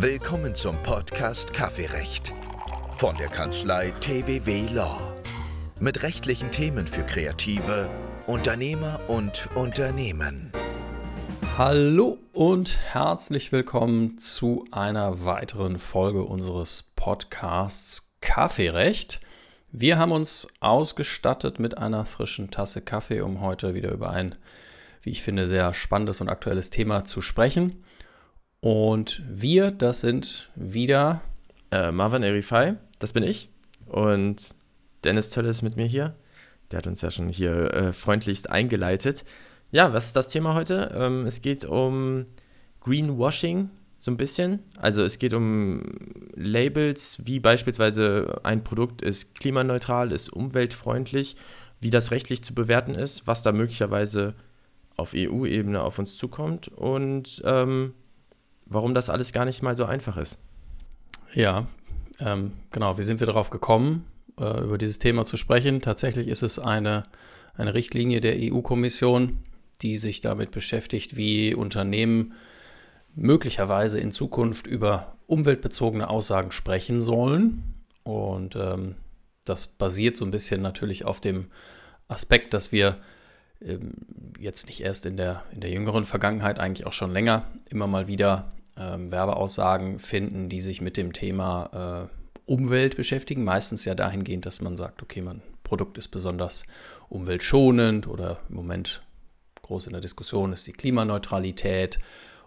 Willkommen zum Podcast Kaffeerecht von der Kanzlei TWW Law. Mit rechtlichen Themen für Kreative, Unternehmer und Unternehmen. Hallo und herzlich willkommen zu einer weiteren Folge unseres Podcasts Kaffeerecht. Wir haben uns ausgestattet mit einer frischen Tasse Kaffee, um heute wieder über ein, wie ich finde, sehr spannendes und aktuelles Thema zu sprechen. Und wir, das sind wieder äh, Marvin Erifai, das bin ich. Und Dennis Tölle ist mit mir hier. Der hat uns ja schon hier äh, freundlichst eingeleitet. Ja, was ist das Thema heute? Ähm, es geht um Greenwashing so ein bisschen. Also es geht um Labels, wie beispielsweise ein Produkt ist klimaneutral, ist umweltfreundlich, wie das rechtlich zu bewerten ist, was da möglicherweise auf EU-Ebene auf uns zukommt und ähm, warum das alles gar nicht mal so einfach ist. Ja, ähm, genau. Wie sind wir darauf gekommen, äh, über dieses Thema zu sprechen? Tatsächlich ist es eine, eine Richtlinie der EU-Kommission, die sich damit beschäftigt, wie Unternehmen möglicherweise in Zukunft über umweltbezogene Aussagen sprechen sollen. Und ähm, das basiert so ein bisschen natürlich auf dem Aspekt, dass wir ähm, jetzt nicht erst in der, in der jüngeren Vergangenheit, eigentlich auch schon länger, immer mal wieder ähm, Werbeaussagen finden, die sich mit dem Thema äh, Umwelt beschäftigen. Meistens ja dahingehend, dass man sagt, okay, mein Produkt ist besonders umweltschonend oder im Moment groß in der Diskussion ist die Klimaneutralität.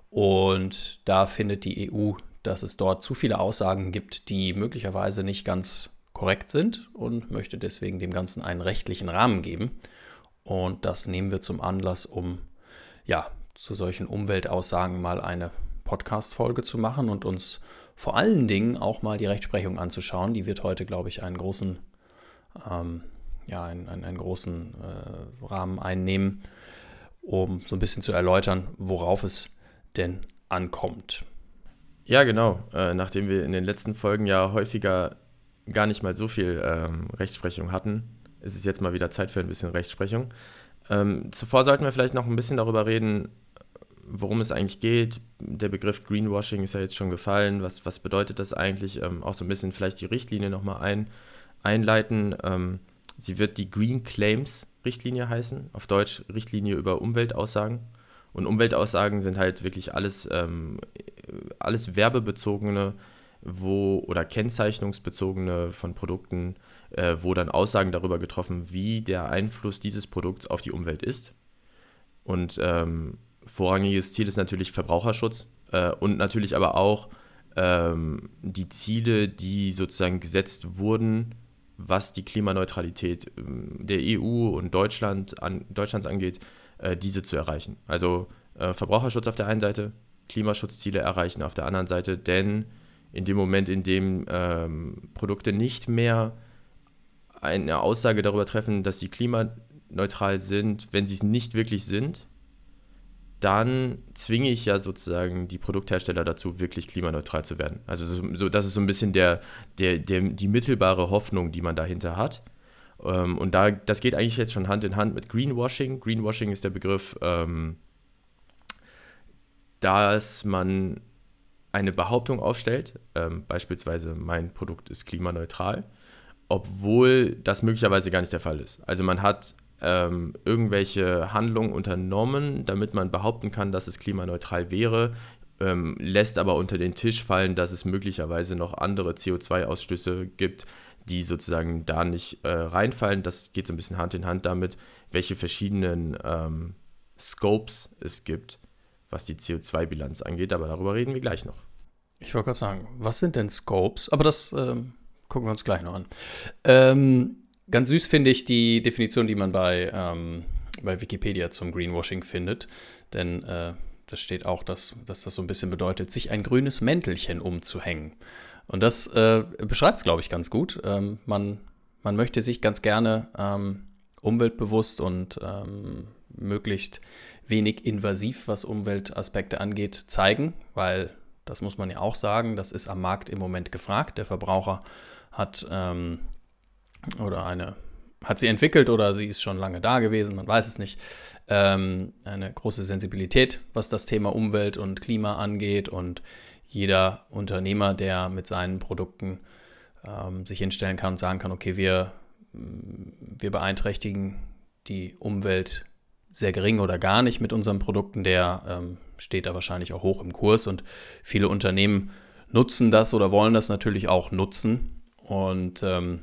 Und da findet die EU, dass es dort zu viele Aussagen gibt, die möglicherweise nicht ganz korrekt sind und möchte deswegen dem Ganzen einen rechtlichen Rahmen geben. Und das nehmen wir zum Anlass, um ja zu solchen Umweltaussagen mal eine Podcast-Folge zu machen und uns vor allen Dingen auch mal die Rechtsprechung anzuschauen. Die wird heute, glaube ich, einen großen, ähm, ja, einen, einen, einen großen äh, Rahmen einnehmen, um so ein bisschen zu erläutern, worauf es denn ankommt. Ja, genau. Äh, nachdem wir in den letzten Folgen ja häufiger gar nicht mal so viel ähm, Rechtsprechung hatten, ist es jetzt mal wieder Zeit für ein bisschen Rechtsprechung. Ähm, zuvor sollten wir vielleicht noch ein bisschen darüber reden, worum es eigentlich geht. Der Begriff Greenwashing ist ja jetzt schon gefallen. Was, was bedeutet das eigentlich? Ähm, auch so ein bisschen vielleicht die Richtlinie nochmal ein, einleiten. Ähm, sie wird die Green Claims Richtlinie heißen, auf Deutsch Richtlinie über Umweltaussagen. Und Umweltaussagen sind halt wirklich alles, ähm, alles werbebezogene wo, oder kennzeichnungsbezogene von Produkten, äh, wo dann Aussagen darüber getroffen, wie der Einfluss dieses Produkts auf die Umwelt ist. Und ähm, vorrangiges Ziel ist natürlich Verbraucherschutz äh, und natürlich aber auch ähm, die Ziele, die sozusagen gesetzt wurden, was die Klimaneutralität ähm, der EU und Deutschland an, Deutschlands angeht, äh, diese zu erreichen. Also äh, Verbraucherschutz auf der einen Seite, Klimaschutzziele erreichen auf der anderen Seite, denn in dem Moment, in dem ähm, Produkte nicht mehr eine Aussage darüber treffen, dass sie klimaneutral sind, wenn sie es nicht wirklich sind, dann zwinge ich ja sozusagen die Produkthersteller dazu, wirklich klimaneutral zu werden. Also so, so, das ist so ein bisschen der, der, der, die mittelbare Hoffnung, die man dahinter hat. Ähm, und da, das geht eigentlich jetzt schon Hand in Hand mit Greenwashing. Greenwashing ist der Begriff, ähm, dass man eine Behauptung aufstellt, ähm, beispielsweise mein Produkt ist klimaneutral, obwohl das möglicherweise gar nicht der Fall ist. Also man hat ähm, irgendwelche Handlungen unternommen, damit man behaupten kann, dass es klimaneutral wäre, ähm, lässt aber unter den Tisch fallen, dass es möglicherweise noch andere CO2-Ausstöße gibt, die sozusagen da nicht äh, reinfallen. Das geht so ein bisschen Hand in Hand damit, welche verschiedenen ähm, Scopes es gibt, was die CO2-Bilanz angeht. Aber darüber reden wir gleich noch. Ich wollte gerade sagen, was sind denn Scopes? Aber das ähm, gucken wir uns gleich noch an. Ähm, Ganz süß finde ich die Definition, die man bei, ähm, bei Wikipedia zum Greenwashing findet. Denn äh, da steht auch, dass, dass das so ein bisschen bedeutet, sich ein grünes Mäntelchen umzuhängen. Und das äh, beschreibt es, glaube ich, ganz gut. Ähm, man, man möchte sich ganz gerne ähm, umweltbewusst und ähm, möglichst wenig invasiv, was Umweltaspekte angeht, zeigen, weil das muss man ja auch sagen, das ist am Markt im Moment gefragt. Der Verbraucher hat ähm, oder eine, hat sie entwickelt oder sie ist schon lange da gewesen, man weiß es nicht. Ähm, eine große Sensibilität, was das Thema Umwelt und Klima angeht und jeder Unternehmer, der mit seinen Produkten ähm, sich hinstellen kann und sagen kann, okay, wir, wir beeinträchtigen die Umwelt sehr gering oder gar nicht mit unseren Produkten, der ähm, steht da wahrscheinlich auch hoch im Kurs und viele Unternehmen nutzen das oder wollen das natürlich auch nutzen und ähm,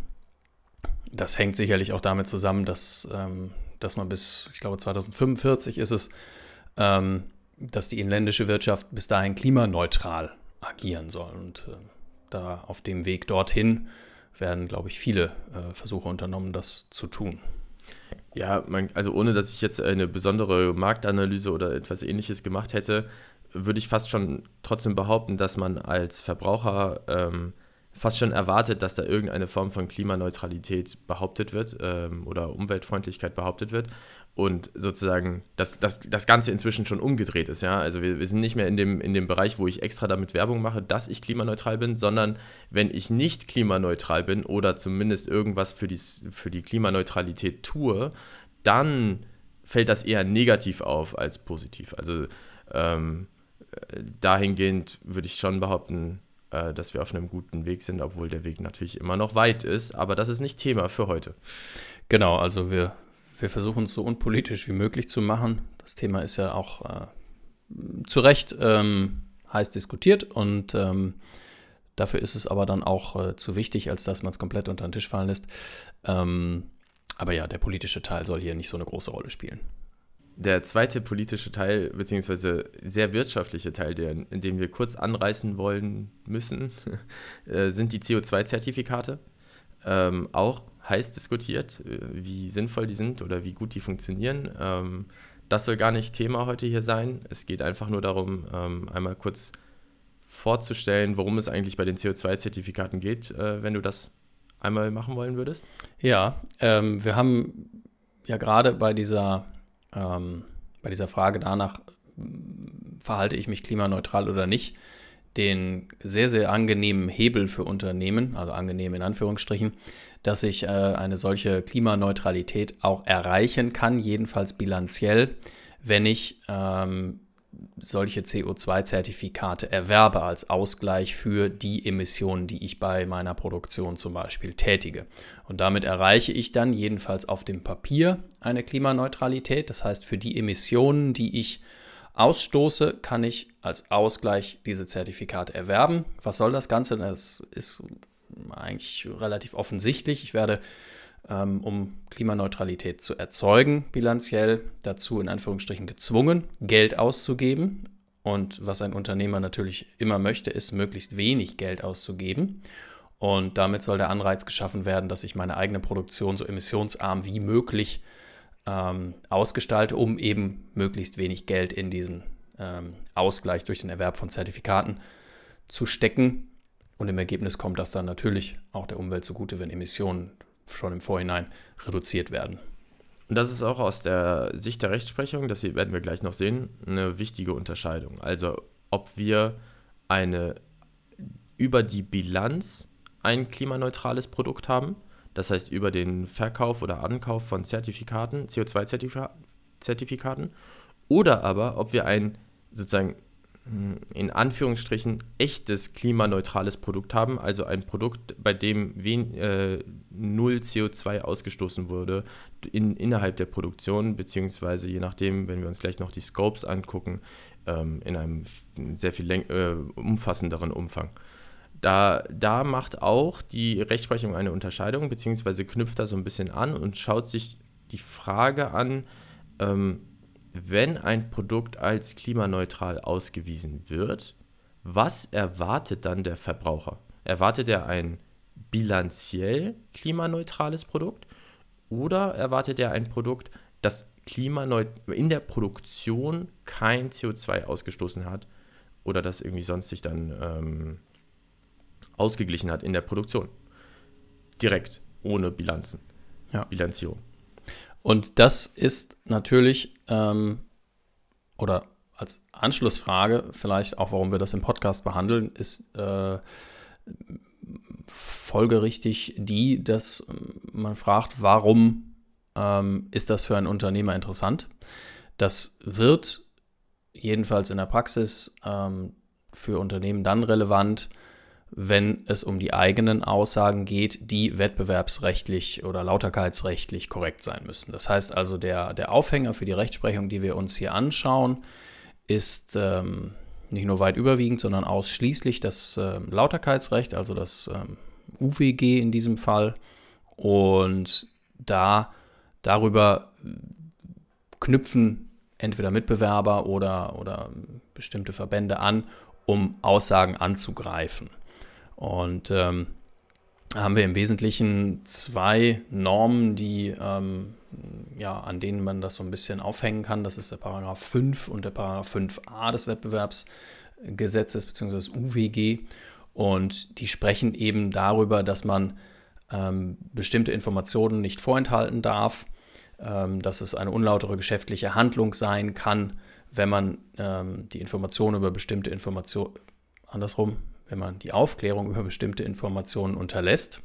das hängt sicherlich auch damit zusammen, dass, ähm, dass man bis, ich glaube, 2045 ist es, ähm, dass die inländische Wirtschaft bis dahin klimaneutral agieren soll. Und äh, da auf dem Weg dorthin werden, glaube ich, viele äh, Versuche unternommen, das zu tun. Ja, man, also ohne dass ich jetzt eine besondere Marktanalyse oder etwas ähnliches gemacht hätte, würde ich fast schon trotzdem behaupten, dass man als Verbraucher ähm, fast schon erwartet, dass da irgendeine Form von Klimaneutralität behauptet wird ähm, oder Umweltfreundlichkeit behauptet wird und sozusagen dass das, das Ganze inzwischen schon umgedreht ist. Ja? Also wir, wir sind nicht mehr in dem, in dem Bereich, wo ich extra damit Werbung mache, dass ich klimaneutral bin, sondern wenn ich nicht klimaneutral bin oder zumindest irgendwas für die, für die Klimaneutralität tue, dann fällt das eher negativ auf als positiv. Also ähm, dahingehend würde ich schon behaupten, äh, dass wir auf einem guten Weg sind, obwohl der Weg natürlich immer noch weit ist. Aber das ist nicht Thema für heute. Genau, also wir, wir versuchen es so unpolitisch wie möglich zu machen. Das Thema ist ja auch äh, zu Recht ähm, heiß diskutiert und ähm, dafür ist es aber dann auch äh, zu wichtig, als dass man es komplett unter den Tisch fallen lässt. Ähm, aber ja, der politische Teil soll hier nicht so eine große Rolle spielen. Der zweite politische Teil, beziehungsweise sehr wirtschaftliche Teil, den, den wir kurz anreißen wollen müssen, äh, sind die CO2-Zertifikate. Ähm, auch heiß diskutiert, äh, wie sinnvoll die sind oder wie gut die funktionieren. Ähm, das soll gar nicht Thema heute hier sein. Es geht einfach nur darum, ähm, einmal kurz vorzustellen, worum es eigentlich bei den CO2-Zertifikaten geht, äh, wenn du das einmal machen wollen würdest. Ja, ähm, wir haben ja gerade bei dieser ähm, bei dieser Frage danach, verhalte ich mich klimaneutral oder nicht, den sehr, sehr angenehmen Hebel für Unternehmen, also angenehm in Anführungsstrichen, dass ich äh, eine solche Klimaneutralität auch erreichen kann, jedenfalls bilanziell, wenn ich ähm, solche CO2-Zertifikate erwerbe als Ausgleich für die Emissionen, die ich bei meiner Produktion zum Beispiel tätige. Und damit erreiche ich dann jedenfalls auf dem Papier eine Klimaneutralität. Das heißt, für die Emissionen, die ich ausstoße, kann ich als Ausgleich diese Zertifikate erwerben. Was soll das Ganze? Das ist eigentlich relativ offensichtlich. Ich werde um Klimaneutralität zu erzeugen, bilanziell dazu in Anführungsstrichen gezwungen, Geld auszugeben. Und was ein Unternehmer natürlich immer möchte, ist möglichst wenig Geld auszugeben. Und damit soll der Anreiz geschaffen werden, dass ich meine eigene Produktion so emissionsarm wie möglich ähm, ausgestalte, um eben möglichst wenig Geld in diesen ähm, Ausgleich durch den Erwerb von Zertifikaten zu stecken. Und im Ergebnis kommt das dann natürlich auch der Umwelt zugute, wenn Emissionen schon im Vorhinein reduziert werden. Und das ist auch aus der Sicht der Rechtsprechung, das werden wir gleich noch sehen, eine wichtige Unterscheidung. Also ob wir eine über die Bilanz ein klimaneutrales Produkt haben, das heißt über den Verkauf oder Ankauf von Zertifikaten, CO2-Zertifikaten, oder aber ob wir ein sozusagen in Anführungsstrichen echtes klimaneutrales Produkt haben, also ein Produkt, bei dem wen, äh, null CO2 ausgestoßen wurde in, innerhalb der Produktion, beziehungsweise je nachdem, wenn wir uns gleich noch die Scopes angucken, ähm, in einem sehr viel äh, umfassenderen Umfang. Da, da macht auch die Rechtsprechung eine Unterscheidung, beziehungsweise knüpft da so ein bisschen an und schaut sich die Frage an, ähm, wenn ein Produkt als klimaneutral ausgewiesen wird, was erwartet dann der Verbraucher? Erwartet er ein bilanziell klimaneutrales Produkt oder erwartet er ein Produkt, das in der Produktion kein CO2 ausgestoßen hat oder das irgendwie sonst sich dann ähm, ausgeglichen hat in der Produktion? Direkt, ohne Bilanzen, ja. Bilanzierung. Und das ist natürlich, ähm, oder als Anschlussfrage, vielleicht auch, warum wir das im Podcast behandeln, ist äh, folgerichtig die, dass man fragt, warum ähm, ist das für einen Unternehmer interessant? Das wird jedenfalls in der Praxis ähm, für Unternehmen dann relevant, wenn es um die eigenen Aussagen geht, die wettbewerbsrechtlich oder lauterkeitsrechtlich korrekt sein müssen. Das heißt also, der, der Aufhänger für die Rechtsprechung, die wir uns hier anschauen, ist ähm, nicht nur weit überwiegend, sondern ausschließlich das äh, Lauterkeitsrecht, also das ähm, UWG in diesem Fall. Und da darüber knüpfen entweder Mitbewerber oder, oder bestimmte Verbände an, um Aussagen anzugreifen. Und ähm, haben wir im Wesentlichen zwei Normen, die, ähm, ja, an denen man das so ein bisschen aufhängen kann. Das ist der Paragraph 5 und der Paragraph 5a des Wettbewerbsgesetzes bzw. UWG. Und die sprechen eben darüber, dass man ähm, bestimmte Informationen nicht vorenthalten darf, ähm, dass es eine unlautere geschäftliche Handlung sein kann, wenn man ähm, die Informationen über bestimmte Informationen, andersrum, wenn man die Aufklärung über bestimmte Informationen unterlässt.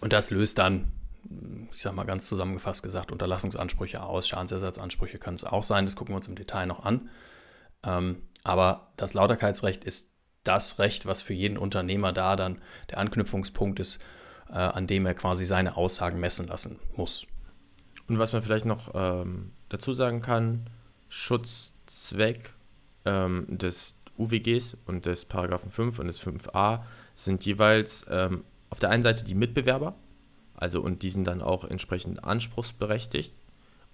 Und das löst dann, ich sage mal ganz zusammengefasst gesagt, Unterlassungsansprüche aus. Schadensersatzansprüche können es auch sein, das gucken wir uns im Detail noch an. Ähm, aber das Lauterkeitsrecht ist das Recht, was für jeden Unternehmer da dann der Anknüpfungspunkt ist, äh, an dem er quasi seine Aussagen messen lassen muss. Und was man vielleicht noch ähm, dazu sagen kann, Schutzzweck ähm, des UWGs und des Paragraphen 5 und des 5a sind jeweils ähm, auf der einen Seite die Mitbewerber, also und die sind dann auch entsprechend anspruchsberechtigt,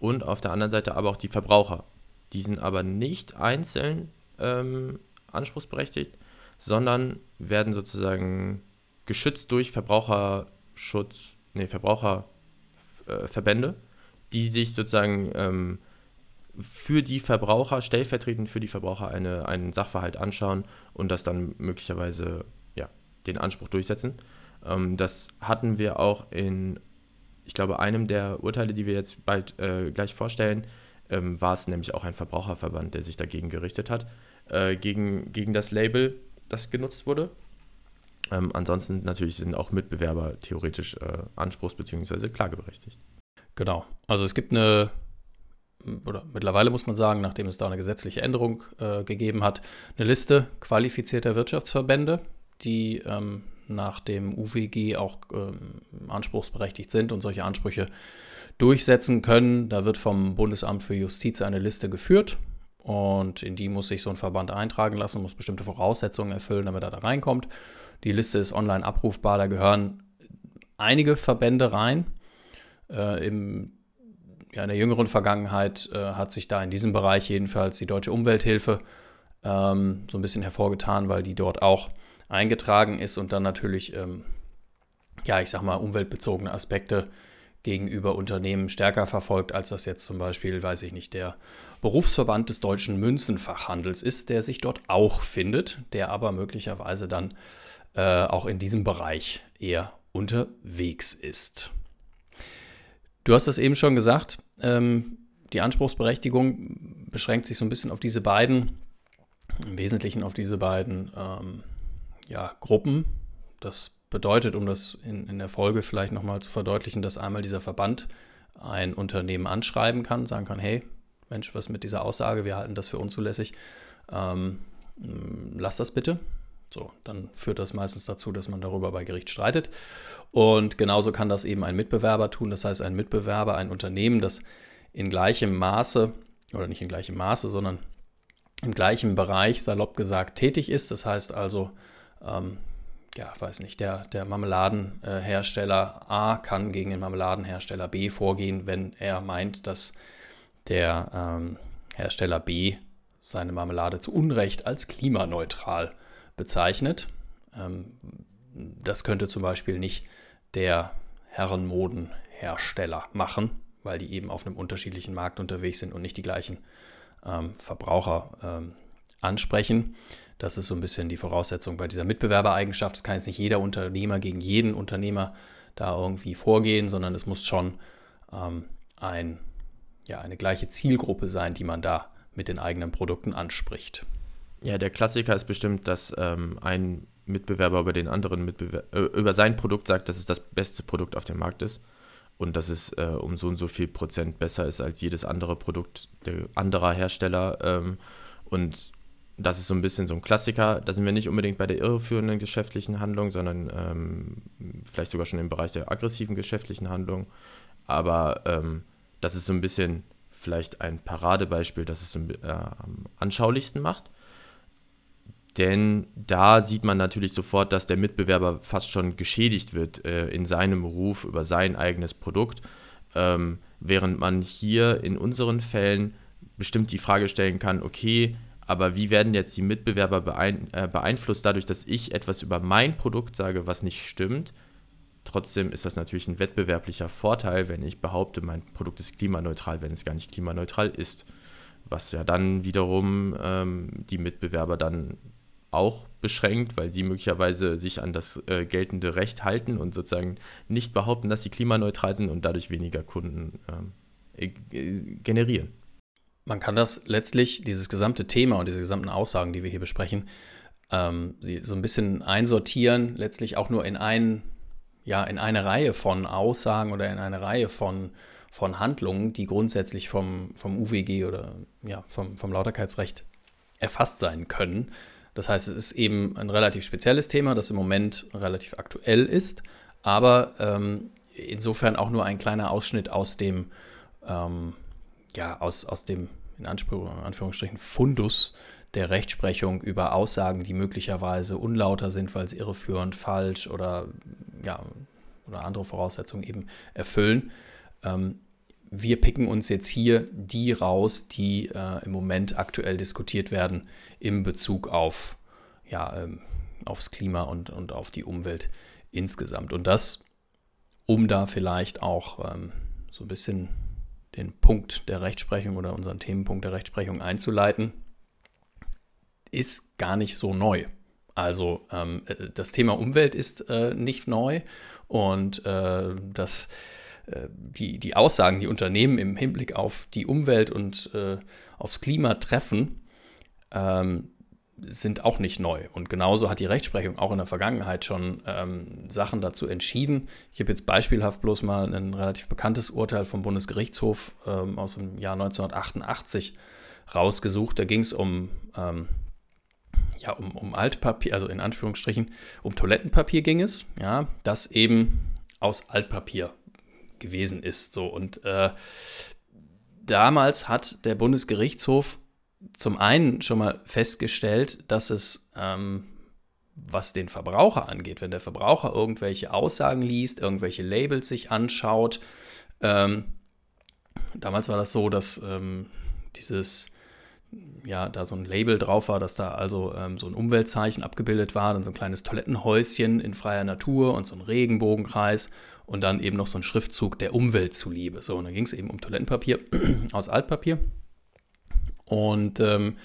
und auf der anderen Seite aber auch die Verbraucher. Die sind aber nicht einzeln ähm, anspruchsberechtigt, sondern werden sozusagen geschützt durch Verbraucherschutz, nee, Verbraucherverbände, äh, die sich sozusagen ähm, für die Verbraucher, stellvertretend für die Verbraucher eine, einen Sachverhalt anschauen und das dann möglicherweise ja, den Anspruch durchsetzen. Ähm, das hatten wir auch in, ich glaube, einem der Urteile, die wir jetzt bald äh, gleich vorstellen, ähm, war es nämlich auch ein Verbraucherverband, der sich dagegen gerichtet hat, äh, gegen, gegen das Label, das genutzt wurde. Ähm, ansonsten natürlich sind auch Mitbewerber theoretisch äh, anspruchs- bzw. klageberechtigt. Genau. Also es gibt eine oder mittlerweile muss man sagen, nachdem es da eine gesetzliche Änderung äh, gegeben hat, eine Liste qualifizierter Wirtschaftsverbände, die ähm, nach dem UWG auch ähm, anspruchsberechtigt sind und solche Ansprüche durchsetzen können. Da wird vom Bundesamt für Justiz eine Liste geführt und in die muss sich so ein Verband eintragen lassen, muss bestimmte Voraussetzungen erfüllen, damit er da reinkommt. Die Liste ist online abrufbar, da gehören einige Verbände rein. Äh, Im ja, in der jüngeren Vergangenheit äh, hat sich da in diesem Bereich jedenfalls die Deutsche Umwelthilfe ähm, so ein bisschen hervorgetan, weil die dort auch eingetragen ist und dann natürlich, ähm, ja, ich sag mal, umweltbezogene Aspekte gegenüber Unternehmen stärker verfolgt, als das jetzt zum Beispiel, weiß ich nicht, der Berufsverband des deutschen Münzenfachhandels ist, der sich dort auch findet, der aber möglicherweise dann äh, auch in diesem Bereich eher unterwegs ist. Du hast es eben schon gesagt, ähm, die Anspruchsberechtigung beschränkt sich so ein bisschen auf diese beiden, im Wesentlichen auf diese beiden ähm, ja, Gruppen. Das bedeutet, um das in, in der Folge vielleicht nochmal zu verdeutlichen, dass einmal dieser Verband ein Unternehmen anschreiben kann, sagen kann, hey, Mensch, was mit dieser Aussage, wir halten das für unzulässig, ähm, lass das bitte. So, dann führt das meistens dazu, dass man darüber bei Gericht streitet. Und genauso kann das eben ein Mitbewerber tun. Das heißt, ein Mitbewerber, ein Unternehmen, das in gleichem Maße, oder nicht in gleichem Maße, sondern im gleichen Bereich, salopp gesagt, tätig ist. Das heißt also, ähm, ja, weiß nicht, der, der Marmeladenhersteller A kann gegen den Marmeladenhersteller B vorgehen, wenn er meint, dass der ähm, Hersteller B seine Marmelade zu Unrecht als klimaneutral bezeichnet. Ähm, das könnte zum Beispiel nicht der Herrenmodenhersteller machen, weil die eben auf einem unterschiedlichen Markt unterwegs sind und nicht die gleichen ähm, Verbraucher ähm, ansprechen. Das ist so ein bisschen die Voraussetzung bei dieser Mitbewerbereigenschaft. Es kann jetzt nicht jeder Unternehmer gegen jeden Unternehmer da irgendwie vorgehen, sondern es muss schon ähm, ein, ja, eine gleiche Zielgruppe sein, die man da mit den eigenen Produkten anspricht. Ja, der Klassiker ist bestimmt, dass ähm, ein Mitbewerber über den anderen Mitbewerber, äh, über sein Produkt sagt, dass es das beste Produkt auf dem Markt ist und dass es äh, um so und so viel Prozent besser ist als jedes andere Produkt der anderer Hersteller. Ähm, und das ist so ein bisschen so ein Klassiker. Da sind wir nicht unbedingt bei der irreführenden geschäftlichen Handlung, sondern ähm, vielleicht sogar schon im Bereich der aggressiven geschäftlichen Handlung. Aber ähm, das ist so ein bisschen vielleicht ein Paradebeispiel, das es äh, am anschaulichsten macht. Denn da sieht man natürlich sofort, dass der Mitbewerber fast schon geschädigt wird äh, in seinem Ruf über sein eigenes Produkt, ähm, während man hier in unseren Fällen bestimmt die Frage stellen kann, okay, aber wie werden jetzt die Mitbewerber beein äh, beeinflusst dadurch, dass ich etwas über mein Produkt sage, was nicht stimmt? Trotzdem ist das natürlich ein wettbewerblicher Vorteil, wenn ich behaupte, mein Produkt ist klimaneutral, wenn es gar nicht klimaneutral ist. Was ja dann wiederum ähm, die Mitbewerber dann auch beschränkt, weil sie möglicherweise sich an das äh, geltende Recht halten und sozusagen nicht behaupten, dass sie klimaneutral sind und dadurch weniger Kunden ähm, äh, generieren. Man kann das letztlich, dieses gesamte Thema und diese gesamten Aussagen, die wir hier besprechen, ähm, so ein bisschen einsortieren, letztlich auch nur in, ein, ja, in eine Reihe von Aussagen oder in eine Reihe von, von Handlungen, die grundsätzlich vom, vom UWG oder ja, vom, vom Lauterkeitsrecht erfasst sein können. Das heißt, es ist eben ein relativ spezielles Thema, das im Moment relativ aktuell ist, aber ähm, insofern auch nur ein kleiner Ausschnitt aus dem, ähm, ja, aus, aus dem in Anführungsstrichen Fundus der Rechtsprechung über Aussagen, die möglicherweise unlauter sind, weil sie irreführend, falsch oder, ja, oder andere Voraussetzungen eben erfüllen. Ähm, wir picken uns jetzt hier die raus, die äh, im Moment aktuell diskutiert werden im Bezug auf, ja, ähm, aufs Klima und, und auf die Umwelt insgesamt. Und das, um da vielleicht auch ähm, so ein bisschen den Punkt der Rechtsprechung oder unseren Themenpunkt der Rechtsprechung einzuleiten, ist gar nicht so neu. Also ähm, äh, das Thema Umwelt ist äh, nicht neu und äh, das, die, die Aussagen, die Unternehmen im Hinblick auf die Umwelt und äh, aufs Klima treffen, ähm, sind auch nicht neu. Und genauso hat die Rechtsprechung auch in der Vergangenheit schon ähm, Sachen dazu entschieden. Ich habe jetzt beispielhaft bloß mal ein relativ bekanntes Urteil vom Bundesgerichtshof ähm, aus dem Jahr 1988 rausgesucht. Da ging es um, ähm, ja, um, um Altpapier, also in Anführungsstrichen, um Toilettenpapier ging es, ja, das eben aus Altpapier gewesen ist. So. Und äh, damals hat der Bundesgerichtshof zum einen schon mal festgestellt, dass es, ähm, was den Verbraucher angeht, wenn der Verbraucher irgendwelche Aussagen liest, irgendwelche Labels sich anschaut, ähm, damals war das so, dass ähm, dieses ja, da so ein Label drauf war, dass da also ähm, so ein Umweltzeichen abgebildet war, dann so ein kleines Toilettenhäuschen in freier Natur und so ein Regenbogenkreis und dann eben noch so ein Schriftzug der Umwelt zuliebe. So, und dann ging es eben um Toilettenpapier aus Altpapier. Und ähm,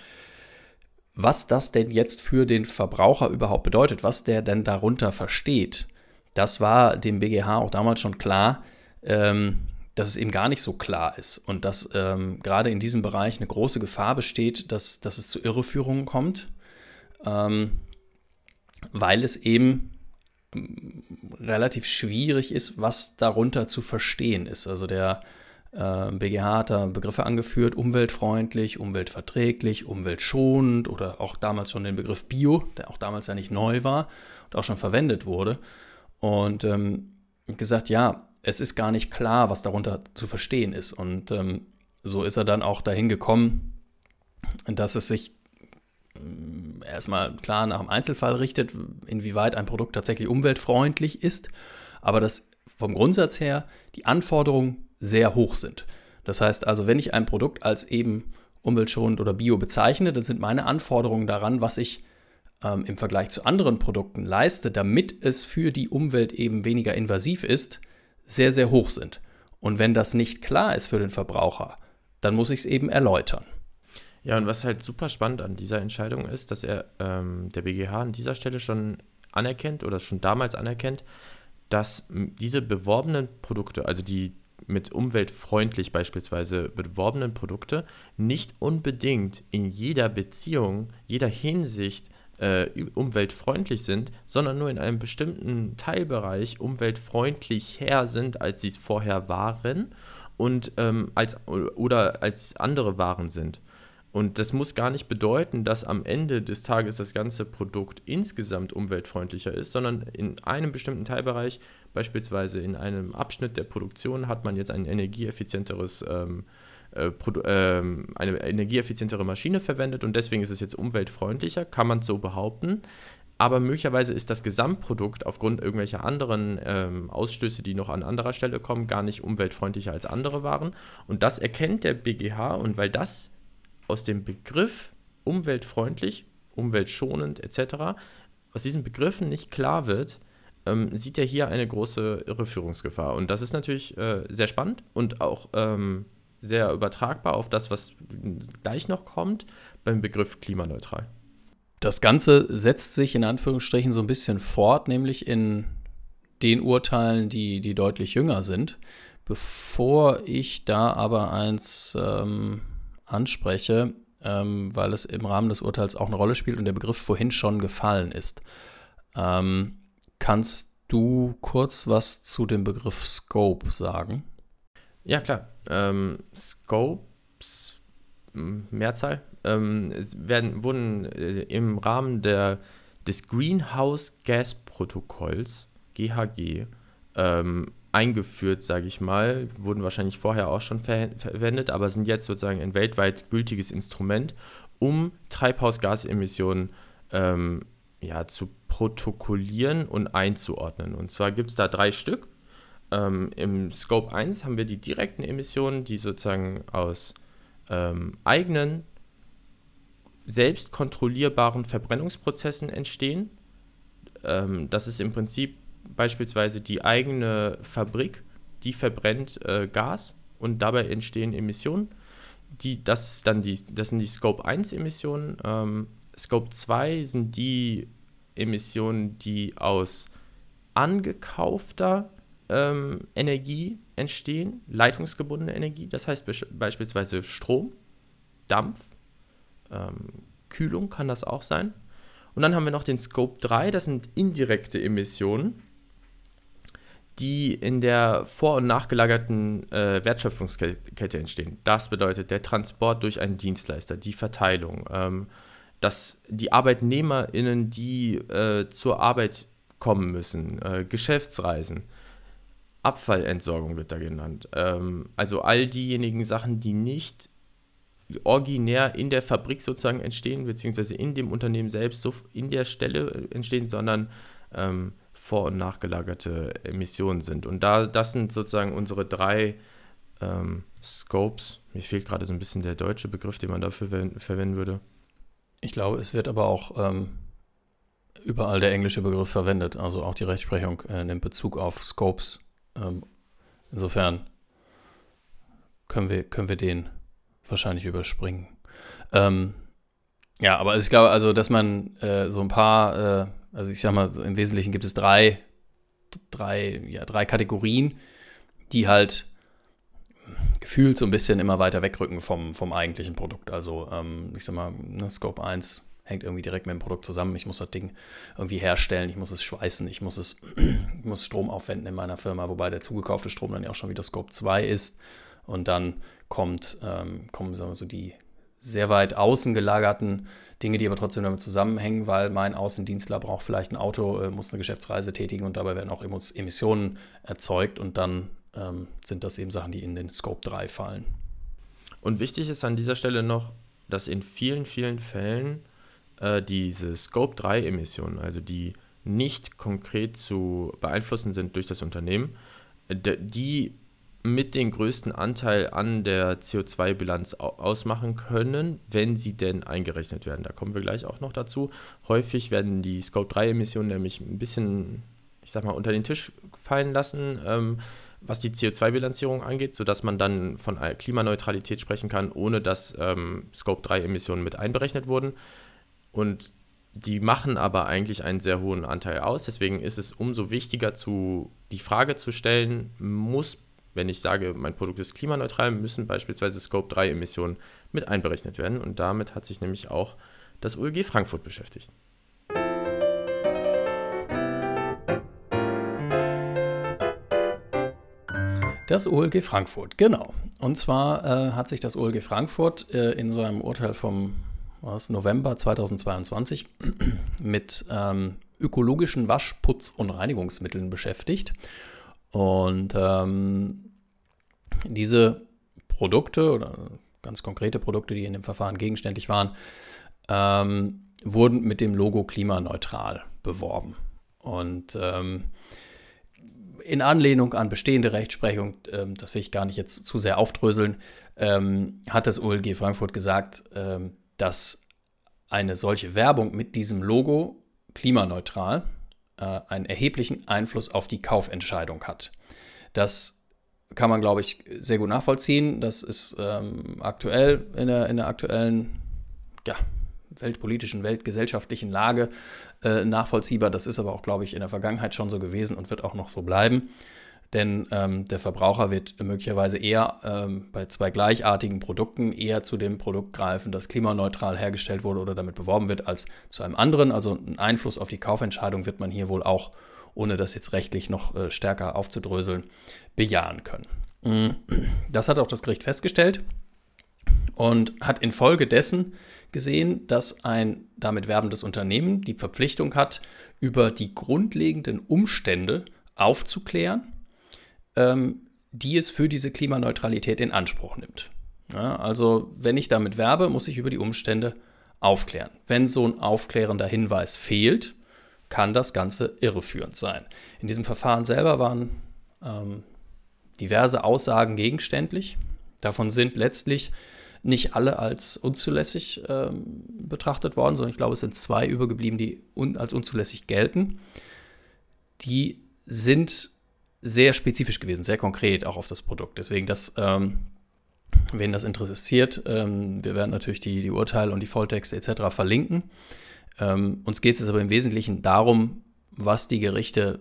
was das denn jetzt für den Verbraucher überhaupt bedeutet, was der denn darunter versteht, das war dem BGH auch damals schon klar, ähm, dass es eben gar nicht so klar ist und dass ähm, gerade in diesem Bereich eine große Gefahr besteht, dass, dass es zu Irreführungen kommt, ähm, weil es eben relativ schwierig ist, was darunter zu verstehen ist. Also der BGH ähm, hat da Begriffe angeführt, umweltfreundlich, umweltverträglich, umweltschonend oder auch damals schon den Begriff Bio, der auch damals ja nicht neu war und auch schon verwendet wurde. Und ähm, gesagt, ja, es ist gar nicht klar, was darunter zu verstehen ist. Und ähm, so ist er dann auch dahin gekommen, dass es sich erstmal klar nach dem Einzelfall richtet, inwieweit ein Produkt tatsächlich umweltfreundlich ist, aber dass vom Grundsatz her die Anforderungen sehr hoch sind. Das heißt also, wenn ich ein Produkt als eben umweltschonend oder bio bezeichne, dann sind meine Anforderungen daran, was ich ähm, im Vergleich zu anderen Produkten leiste, damit es für die Umwelt eben weniger invasiv ist, sehr, sehr hoch sind. Und wenn das nicht klar ist für den Verbraucher, dann muss ich es eben erläutern. Ja, und was halt super spannend an dieser Entscheidung ist, dass er ähm, der BGH an dieser Stelle schon anerkennt oder schon damals anerkennt, dass diese beworbenen Produkte, also die mit umweltfreundlich beispielsweise beworbenen Produkte nicht unbedingt in jeder Beziehung, jeder Hinsicht äh, umweltfreundlich sind, sondern nur in einem bestimmten Teilbereich umweltfreundlicher sind, als sie es vorher waren und ähm, als oder als andere Waren sind. Und das muss gar nicht bedeuten, dass am Ende des Tages das ganze Produkt insgesamt umweltfreundlicher ist, sondern in einem bestimmten Teilbereich, beispielsweise in einem Abschnitt der Produktion, hat man jetzt ein energieeffizienteres ähm, äh, ähm, eine energieeffizientere Maschine verwendet und deswegen ist es jetzt umweltfreundlicher, kann man so behaupten. Aber möglicherweise ist das Gesamtprodukt aufgrund irgendwelcher anderen ähm, Ausstöße, die noch an anderer Stelle kommen, gar nicht umweltfreundlicher als andere Waren. Und das erkennt der BGH und weil das aus dem Begriff umweltfreundlich, umweltschonend etc., aus diesen Begriffen nicht klar wird, ähm, sieht er hier eine große Irreführungsgefahr. Und das ist natürlich äh, sehr spannend und auch ähm, sehr übertragbar auf das, was gleich noch kommt, beim Begriff klimaneutral. Das Ganze setzt sich in Anführungsstrichen so ein bisschen fort, nämlich in den Urteilen, die, die deutlich jünger sind. Bevor ich da aber eins ähm, anspreche, ähm, weil es im Rahmen des Urteils auch eine Rolle spielt und der Begriff vorhin schon gefallen ist. Ähm, kannst du kurz was zu dem Begriff Scope sagen? Ja, klar. Ähm, Scopes, Mehrzahl, ähm, werden, wurden äh, im Rahmen der, des Greenhouse Gas Protokolls, GHG, eingeführt, sage ich mal, wurden wahrscheinlich vorher auch schon ver verwendet, aber sind jetzt sozusagen ein weltweit gültiges Instrument, um Treibhausgasemissionen ähm, ja, zu protokollieren und einzuordnen. Und zwar gibt es da drei Stück. Ähm, Im Scope 1 haben wir die direkten Emissionen, die sozusagen aus ähm, eigenen, selbst kontrollierbaren Verbrennungsprozessen entstehen. Ähm, das ist im Prinzip beispielsweise die eigene Fabrik, die verbrennt äh, Gas und dabei entstehen Emissionen. Die, das, dann die, das sind die Scope 1 Emissionen. Ähm, Scope 2 sind die Emissionen, die aus angekaufter ähm, Energie entstehen, leitungsgebundene Energie, das heißt be beispielsweise Strom, Dampf, ähm, Kühlung kann das auch sein. Und dann haben wir noch den Scope 3, das sind indirekte Emissionen die in der vor- und nachgelagerten äh, Wertschöpfungskette entstehen. Das bedeutet der Transport durch einen Dienstleister, die Verteilung, ähm, dass die ArbeitnehmerInnen, die äh, zur Arbeit kommen müssen, äh, Geschäftsreisen, Abfallentsorgung wird da genannt. Ähm, also all diejenigen Sachen, die nicht originär in der Fabrik sozusagen entstehen, beziehungsweise in dem Unternehmen selbst so in der Stelle entstehen, sondern ähm, vor- und nachgelagerte Emissionen sind. Und da, das sind sozusagen unsere drei ähm, Scopes. Mir fehlt gerade so ein bisschen der deutsche Begriff, den man dafür verwenden würde. Ich glaube, es wird aber auch ähm, überall der englische Begriff verwendet. Also auch die Rechtsprechung äh, nimmt Bezug auf Scopes. Ähm, insofern können wir, können wir den wahrscheinlich überspringen. Ähm, ja, aber ich glaube, also, dass man äh, so ein paar äh, also ich sag mal, im Wesentlichen gibt es drei, drei, ja, drei Kategorien, die halt gefühlt so ein bisschen immer weiter wegrücken vom, vom eigentlichen Produkt. Also ähm, ich sag mal, ne, Scope 1 hängt irgendwie direkt mit dem Produkt zusammen. Ich muss das Ding irgendwie herstellen, ich muss es schweißen, ich muss es, ich muss Strom aufwenden in meiner Firma, wobei der zugekaufte Strom dann ja auch schon wieder Scope 2 ist. Und dann kommt, ähm, kommen so die sehr weit außen gelagerten Dinge, die aber trotzdem damit zusammenhängen, weil mein Außendienstler braucht vielleicht ein Auto, äh, muss eine Geschäftsreise tätigen und dabei werden auch Emissionen erzeugt und dann ähm, sind das eben Sachen, die in den Scope 3 fallen. Und wichtig ist an dieser Stelle noch, dass in vielen, vielen Fällen äh, diese Scope 3 Emissionen, also die nicht konkret zu beeinflussen sind durch das Unternehmen, die mit den größten Anteil an der CO2-Bilanz ausmachen können, wenn sie denn eingerechnet werden. Da kommen wir gleich auch noch dazu. Häufig werden die Scope-3-Emissionen nämlich ein bisschen, ich sag mal, unter den Tisch fallen lassen, ähm, was die CO2-Bilanzierung angeht, sodass man dann von Klimaneutralität sprechen kann, ohne dass ähm, Scope-3-Emissionen mit einberechnet wurden. Und die machen aber eigentlich einen sehr hohen Anteil aus. Deswegen ist es umso wichtiger, zu, die Frage zu stellen, muss wenn ich sage, mein Produkt ist klimaneutral, müssen beispielsweise Scope-3-Emissionen mit einberechnet werden. Und damit hat sich nämlich auch das OLG Frankfurt beschäftigt. Das OLG Frankfurt, genau. Und zwar äh, hat sich das OLG Frankfurt äh, in seinem Urteil vom was, November 2022 mit ähm, ökologischen Wasch-, Putz- und Reinigungsmitteln beschäftigt. Und ähm, diese Produkte oder ganz konkrete Produkte, die in dem Verfahren gegenständlich waren, ähm, wurden mit dem Logo klimaneutral beworben. Und ähm, in Anlehnung an bestehende Rechtsprechung, ähm, das will ich gar nicht jetzt zu sehr aufdröseln, ähm, hat das OLG Frankfurt gesagt, ähm, dass eine solche Werbung mit diesem Logo klimaneutral äh, einen erheblichen Einfluss auf die Kaufentscheidung hat. Das kann man, glaube ich, sehr gut nachvollziehen. Das ist ähm, aktuell in der, in der aktuellen ja, weltpolitischen, weltgesellschaftlichen Lage äh, nachvollziehbar. Das ist aber auch, glaube ich, in der Vergangenheit schon so gewesen und wird auch noch so bleiben. Denn ähm, der Verbraucher wird möglicherweise eher ähm, bei zwei gleichartigen Produkten eher zu dem Produkt greifen, das klimaneutral hergestellt wurde oder damit beworben wird, als zu einem anderen. Also einen Einfluss auf die Kaufentscheidung wird man hier wohl auch, ohne das jetzt rechtlich noch äh, stärker aufzudröseln, bejahen können. Das hat auch das Gericht festgestellt und hat infolgedessen gesehen, dass ein damit werbendes Unternehmen die Verpflichtung hat, über die grundlegenden Umstände aufzuklären, ähm, die es für diese Klimaneutralität in Anspruch nimmt. Ja, also wenn ich damit werbe, muss ich über die Umstände aufklären. Wenn so ein aufklärender Hinweis fehlt, kann das Ganze irreführend sein. In diesem Verfahren selber waren ähm, diverse Aussagen gegenständlich. Davon sind letztlich nicht alle als unzulässig ähm, betrachtet worden, sondern ich glaube, es sind zwei übergeblieben, die un als unzulässig gelten. Die sind sehr spezifisch gewesen, sehr konkret auch auf das Produkt. Deswegen, das, ähm, wen das interessiert, ähm, wir werden natürlich die, die Urteile und die Volltexte etc. verlinken. Ähm, uns geht es aber im Wesentlichen darum, was die Gerichte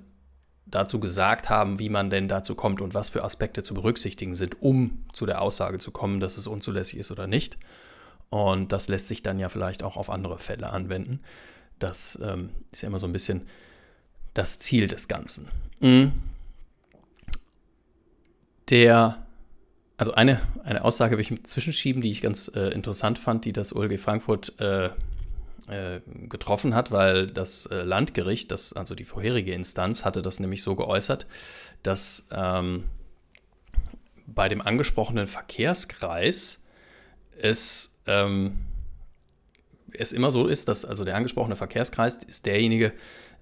dazu gesagt haben, wie man denn dazu kommt und was für Aspekte zu berücksichtigen sind, um zu der Aussage zu kommen, dass es unzulässig ist oder nicht. Und das lässt sich dann ja vielleicht auch auf andere Fälle anwenden. Das ähm, ist ja immer so ein bisschen das Ziel des Ganzen. Mhm. Der, also eine, eine Aussage will ich zwischenschieben, die ich ganz äh, interessant fand, die das OLG Frankfurt äh, äh, getroffen hat, weil das äh, Landgericht, das, also die vorherige Instanz, hatte das nämlich so geäußert, dass ähm, bei dem angesprochenen Verkehrskreis es, ähm, es immer so ist, dass also der angesprochene Verkehrskreis ist derjenige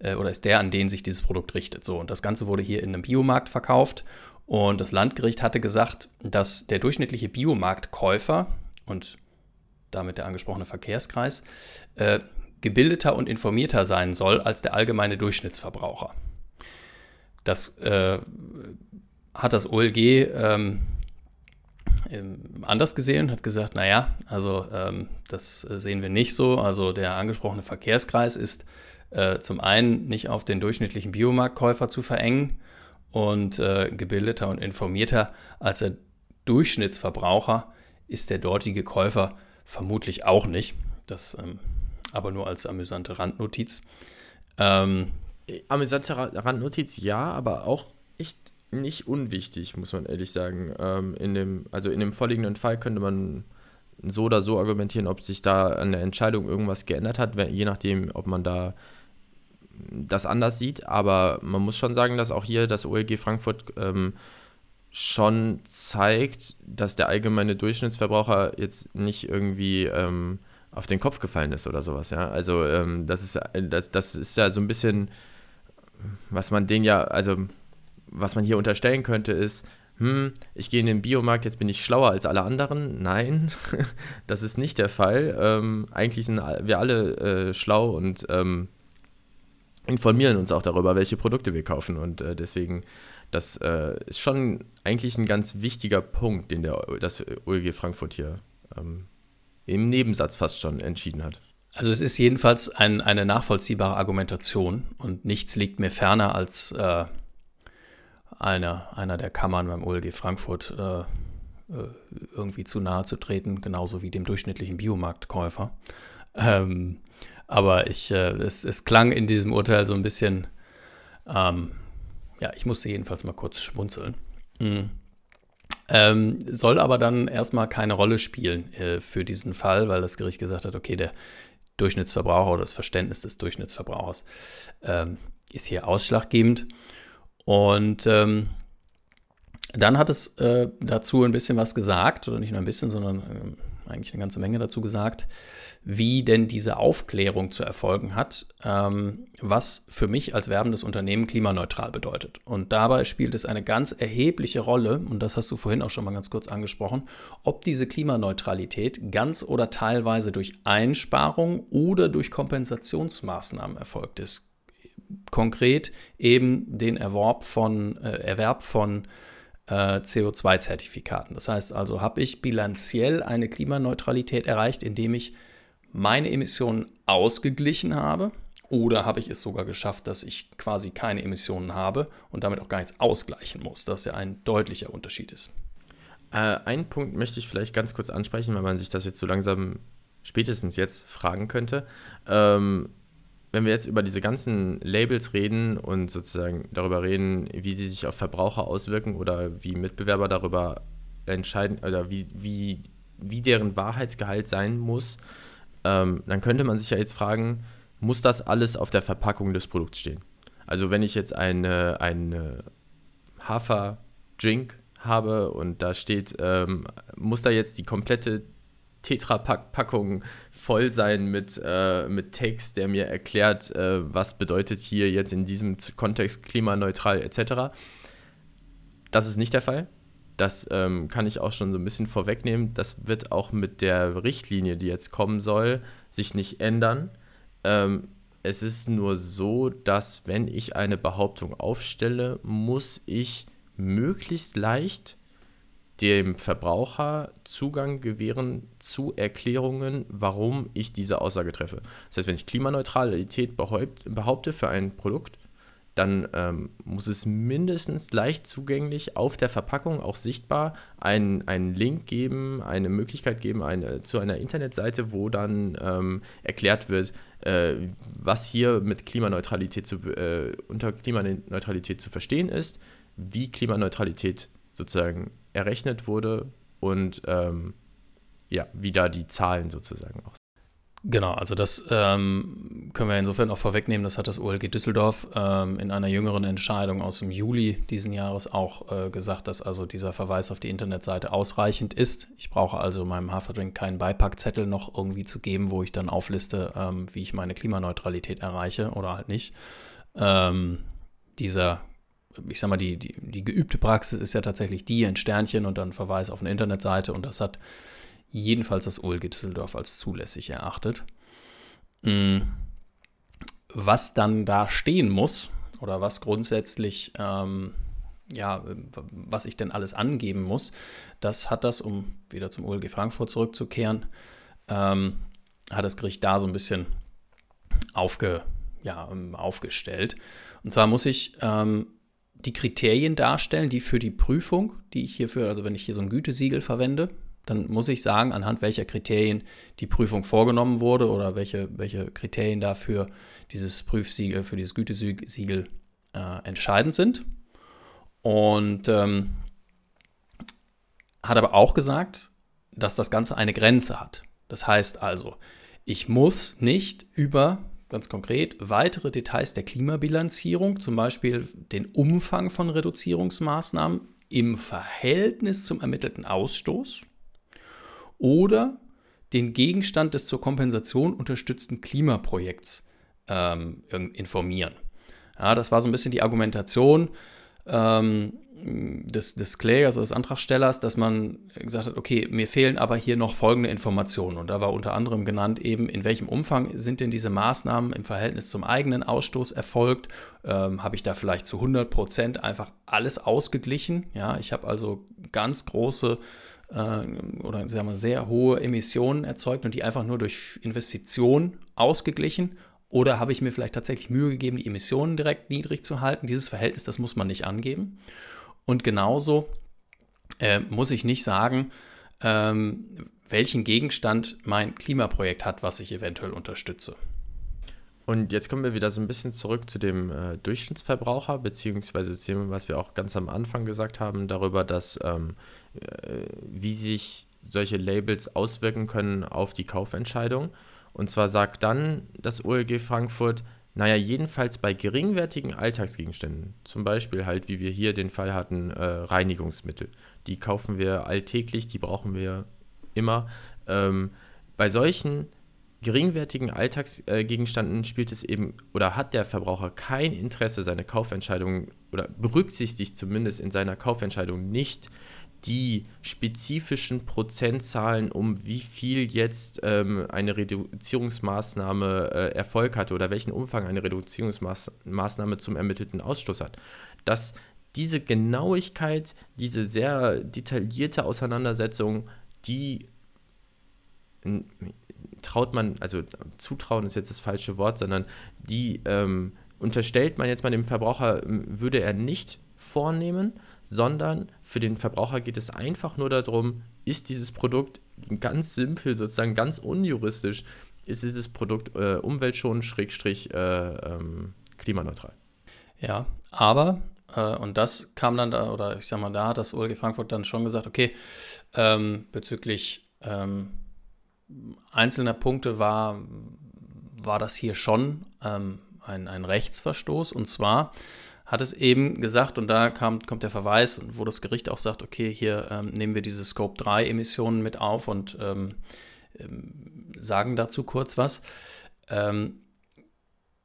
äh, oder ist der, an den sich dieses Produkt richtet. So, und das Ganze wurde hier in einem Biomarkt verkauft und das Landgericht hatte gesagt, dass der durchschnittliche Biomarktkäufer, und damit der angesprochene Verkehrskreis, äh, gebildeter und informierter sein soll als der allgemeine Durchschnittsverbraucher. Das äh, hat das OLG ähm, anders gesehen, hat gesagt, naja, also ähm, das sehen wir nicht so. Also der angesprochene Verkehrskreis ist äh, zum einen nicht auf den durchschnittlichen Biomarktkäufer zu verengen und äh, gebildeter und informierter als der Durchschnittsverbraucher ist der dortige Käufer Vermutlich auch nicht. Das ähm, aber nur als amüsante Randnotiz. Ähm, amüsante Randnotiz, ja, aber auch echt nicht unwichtig, muss man ehrlich sagen. Ähm, in dem, also in dem vorliegenden Fall könnte man so oder so argumentieren, ob sich da an der Entscheidung irgendwas geändert hat, je nachdem, ob man da das anders sieht. Aber man muss schon sagen, dass auch hier das OLG Frankfurt ähm, schon zeigt, dass der allgemeine Durchschnittsverbraucher jetzt nicht irgendwie ähm, auf den Kopf gefallen ist oder sowas, ja. Also ähm, das ist das, das ist ja so ein bisschen, was man den ja, also was man hier unterstellen könnte, ist, hm, ich gehe in den Biomarkt, jetzt bin ich schlauer als alle anderen. Nein, das ist nicht der Fall. Ähm, eigentlich sind wir alle äh, schlau und ähm, informieren uns auch darüber, welche Produkte wir kaufen. Und äh, deswegen das äh, ist schon eigentlich ein ganz wichtiger Punkt, den der, das OLG Frankfurt hier ähm, im Nebensatz fast schon entschieden hat. Also es ist jedenfalls ein, eine nachvollziehbare Argumentation und nichts liegt mir ferner als äh, einer, einer der Kammern beim OLG Frankfurt äh, äh, irgendwie zu nahe zu treten, genauso wie dem durchschnittlichen Biomarktkäufer. Ähm, aber ich, äh, es, es klang in diesem Urteil so ein bisschen ähm, ja, ich musste jedenfalls mal kurz schmunzeln. Mhm. Ähm, soll aber dann erstmal keine Rolle spielen äh, für diesen Fall, weil das Gericht gesagt hat, okay, der Durchschnittsverbraucher oder das Verständnis des Durchschnittsverbrauchers ähm, ist hier ausschlaggebend. Und ähm, dann hat es äh, dazu ein bisschen was gesagt, oder nicht nur ein bisschen, sondern äh, eigentlich eine ganze Menge dazu gesagt, wie denn diese Aufklärung zu erfolgen hat, ähm, was für mich als werbendes Unternehmen klimaneutral bedeutet. Und dabei spielt es eine ganz erhebliche Rolle, und das hast du vorhin auch schon mal ganz kurz angesprochen, ob diese Klimaneutralität ganz oder teilweise durch Einsparung oder durch Kompensationsmaßnahmen erfolgt ist. Konkret eben den Erwerb von, äh, Erwerb von äh, CO2-Zertifikaten. Das heißt also, habe ich bilanziell eine Klimaneutralität erreicht, indem ich meine Emissionen ausgeglichen habe oder habe ich es sogar geschafft, dass ich quasi keine Emissionen habe und damit auch gar nichts ausgleichen muss, das ja ein deutlicher Unterschied ist. Äh, einen Punkt möchte ich vielleicht ganz kurz ansprechen, weil man sich das jetzt so langsam spätestens jetzt fragen könnte. Ähm, wenn wir jetzt über diese ganzen Labels reden und sozusagen darüber reden, wie sie sich auf Verbraucher auswirken oder wie Mitbewerber darüber entscheiden oder wie, wie, wie deren Wahrheitsgehalt sein muss, ähm, dann könnte man sich ja jetzt fragen, muss das alles auf der Verpackung des Produkts stehen? Also wenn ich jetzt eine, Haferdrink habe und da steht, ähm, muss da jetzt die komplette Tetra-Packung voll sein mit, äh, mit Text, der mir erklärt, äh, was bedeutet hier jetzt in diesem Kontext klimaneutral etc. Das ist nicht der Fall. Das ähm, kann ich auch schon so ein bisschen vorwegnehmen. Das wird auch mit der Richtlinie, die jetzt kommen soll, sich nicht ändern. Ähm, es ist nur so, dass wenn ich eine Behauptung aufstelle, muss ich möglichst leicht dem Verbraucher Zugang gewähren zu Erklärungen, warum ich diese Aussage treffe. Das heißt, wenn ich Klimaneutralität behaupte für ein Produkt, dann ähm, muss es mindestens leicht zugänglich auf der Verpackung auch sichtbar einen, einen Link geben, eine Möglichkeit geben eine, zu einer Internetseite, wo dann ähm, erklärt wird, äh, was hier mit Klimaneutralität zu, äh, unter Klimaneutralität zu verstehen ist, wie Klimaneutralität sozusagen errechnet wurde und ähm, ja, wie da die Zahlen sozusagen auch Genau, also das ähm, können wir insofern auch vorwegnehmen. Das hat das OLG Düsseldorf ähm, in einer jüngeren Entscheidung aus dem Juli diesen Jahres auch äh, gesagt, dass also dieser Verweis auf die Internetseite ausreichend ist. Ich brauche also meinem Haferdrink keinen Beipackzettel noch irgendwie zu geben, wo ich dann aufliste, ähm, wie ich meine Klimaneutralität erreiche oder halt nicht. Ähm, dieser ich sag mal, die, die, die geübte Praxis ist ja tatsächlich die, ein Sternchen und dann Verweis auf eine Internetseite und das hat jedenfalls das OLG Düsseldorf als zulässig erachtet. Mm. Was dann da stehen muss oder was grundsätzlich, ähm, ja, was ich denn alles angeben muss, das hat das, um wieder zum OLG Frankfurt zurückzukehren, ähm, hat das Gericht da so ein bisschen aufge, ja, aufgestellt. Und zwar muss ich ähm, die Kriterien darstellen, die für die Prüfung, die ich hierfür, also wenn ich hier so ein Gütesiegel verwende, dann muss ich sagen, anhand welcher Kriterien die Prüfung vorgenommen wurde oder welche, welche Kriterien dafür dieses Prüfsiegel, für dieses Gütesiegel äh, entscheidend sind. Und ähm, hat aber auch gesagt, dass das Ganze eine Grenze hat. Das heißt also, ich muss nicht über, ganz konkret, weitere Details der Klimabilanzierung, zum Beispiel den Umfang von Reduzierungsmaßnahmen im Verhältnis zum ermittelten Ausstoß, oder den Gegenstand des zur Kompensation unterstützten Klimaprojekts ähm, informieren. Ja, das war so ein bisschen die Argumentation ähm, des, des Klägers oder des Antragstellers, dass man gesagt hat, okay, mir fehlen aber hier noch folgende Informationen. Und da war unter anderem genannt eben, in welchem Umfang sind denn diese Maßnahmen im Verhältnis zum eigenen Ausstoß erfolgt? Ähm, habe ich da vielleicht zu 100 Prozent einfach alles ausgeglichen? Ja, ich habe also ganz große oder sagen wir, sehr hohe Emissionen erzeugt und die einfach nur durch Investitionen ausgeglichen? Oder habe ich mir vielleicht tatsächlich Mühe gegeben, die Emissionen direkt niedrig zu halten? Dieses Verhältnis, das muss man nicht angeben. Und genauso äh, muss ich nicht sagen, ähm, welchen Gegenstand mein Klimaprojekt hat, was ich eventuell unterstütze. Und jetzt kommen wir wieder so ein bisschen zurück zu dem äh, Durchschnittsverbraucher, beziehungsweise zu dem, was wir auch ganz am Anfang gesagt haben, darüber, dass ähm, äh, wie sich solche Labels auswirken können auf die Kaufentscheidung. Und zwar sagt dann das OLG Frankfurt, naja, jedenfalls bei geringwertigen Alltagsgegenständen, zum Beispiel halt, wie wir hier den Fall hatten, äh, Reinigungsmittel. Die kaufen wir alltäglich, die brauchen wir immer. Ähm, bei solchen geringwertigen Alltagsgegenständen spielt es eben oder hat der Verbraucher kein Interesse, seine Kaufentscheidung oder berücksichtigt zumindest in seiner Kaufentscheidung nicht die spezifischen Prozentzahlen, um wie viel jetzt ähm, eine Reduzierungsmaßnahme äh, Erfolg hatte oder welchen Umfang eine Reduzierungsmaßnahme zum ermittelten Ausstoß hat. Dass diese Genauigkeit, diese sehr detaillierte Auseinandersetzung, die traut man, also zutrauen ist jetzt das falsche Wort, sondern die ähm, unterstellt man jetzt mal dem Verbraucher, würde er nicht vornehmen, sondern für den Verbraucher geht es einfach nur darum, ist dieses Produkt ganz simpel, sozusagen ganz unjuristisch, ist dieses Produkt äh, umweltschonend, schrägstrich, äh, ähm, klimaneutral. Ja, aber, äh, und das kam dann da, oder ich sag mal, da hat das OLG Frankfurt dann schon gesagt, okay, ähm, bezüglich ähm, einzelner Punkte war, war das hier schon ähm, ein, ein Rechtsverstoß. Und zwar hat es eben gesagt, und da kam, kommt der Verweis, wo das Gericht auch sagt, okay, hier ähm, nehmen wir diese Scope 3 Emissionen mit auf und ähm, ähm, sagen dazu kurz was. Ähm,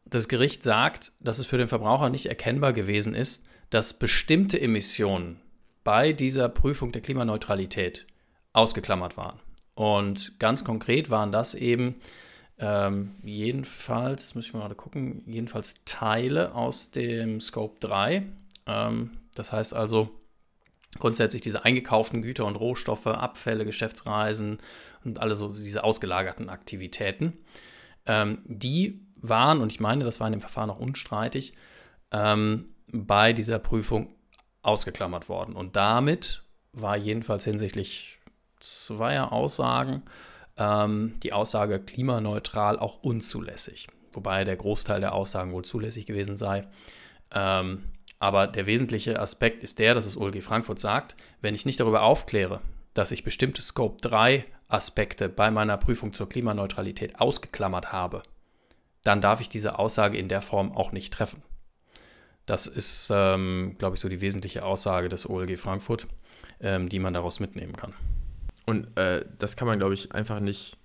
das Gericht sagt, dass es für den Verbraucher nicht erkennbar gewesen ist, dass bestimmte Emissionen bei dieser Prüfung der Klimaneutralität ausgeklammert waren. Und ganz konkret waren das eben ähm, jedenfalls, das muss ich mal gerade gucken, jedenfalls Teile aus dem Scope 3. Ähm, das heißt also grundsätzlich diese eingekauften Güter und Rohstoffe, Abfälle, Geschäftsreisen und alle so diese ausgelagerten Aktivitäten. Ähm, die waren, und ich meine, das war in dem Verfahren auch unstreitig, ähm, bei dieser Prüfung ausgeklammert worden. Und damit war jedenfalls hinsichtlich zweier Aussagen ähm, die Aussage klimaneutral auch unzulässig. Wobei der Großteil der Aussagen wohl zulässig gewesen sei. Ähm, aber der wesentliche Aspekt ist der, dass das OLG Frankfurt sagt, wenn ich nicht darüber aufkläre, dass ich bestimmte Scope 3 Aspekte bei meiner Prüfung zur Klimaneutralität ausgeklammert habe, dann darf ich diese Aussage in der Form auch nicht treffen. Das ist, ähm, glaube ich, so die wesentliche Aussage des OLG Frankfurt, ähm, die man daraus mitnehmen kann. Und äh, das kann man, glaube ich, einfach nicht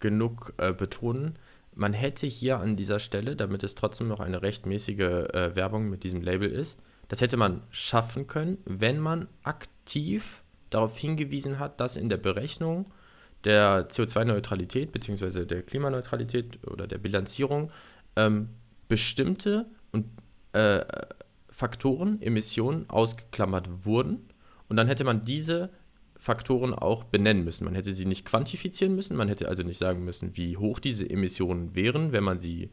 genug äh, betonen. Man hätte hier an dieser Stelle, damit es trotzdem noch eine rechtmäßige äh, Werbung mit diesem Label ist, das hätte man schaffen können, wenn man aktiv darauf hingewiesen hat, dass in der Berechnung der CO2-Neutralität bzw. der Klimaneutralität oder der Bilanzierung ähm, bestimmte und, äh, Faktoren, Emissionen ausgeklammert wurden. Und dann hätte man diese Faktoren auch benennen müssen. Man hätte sie nicht quantifizieren müssen, man hätte also nicht sagen müssen, wie hoch diese Emissionen wären, wenn man sie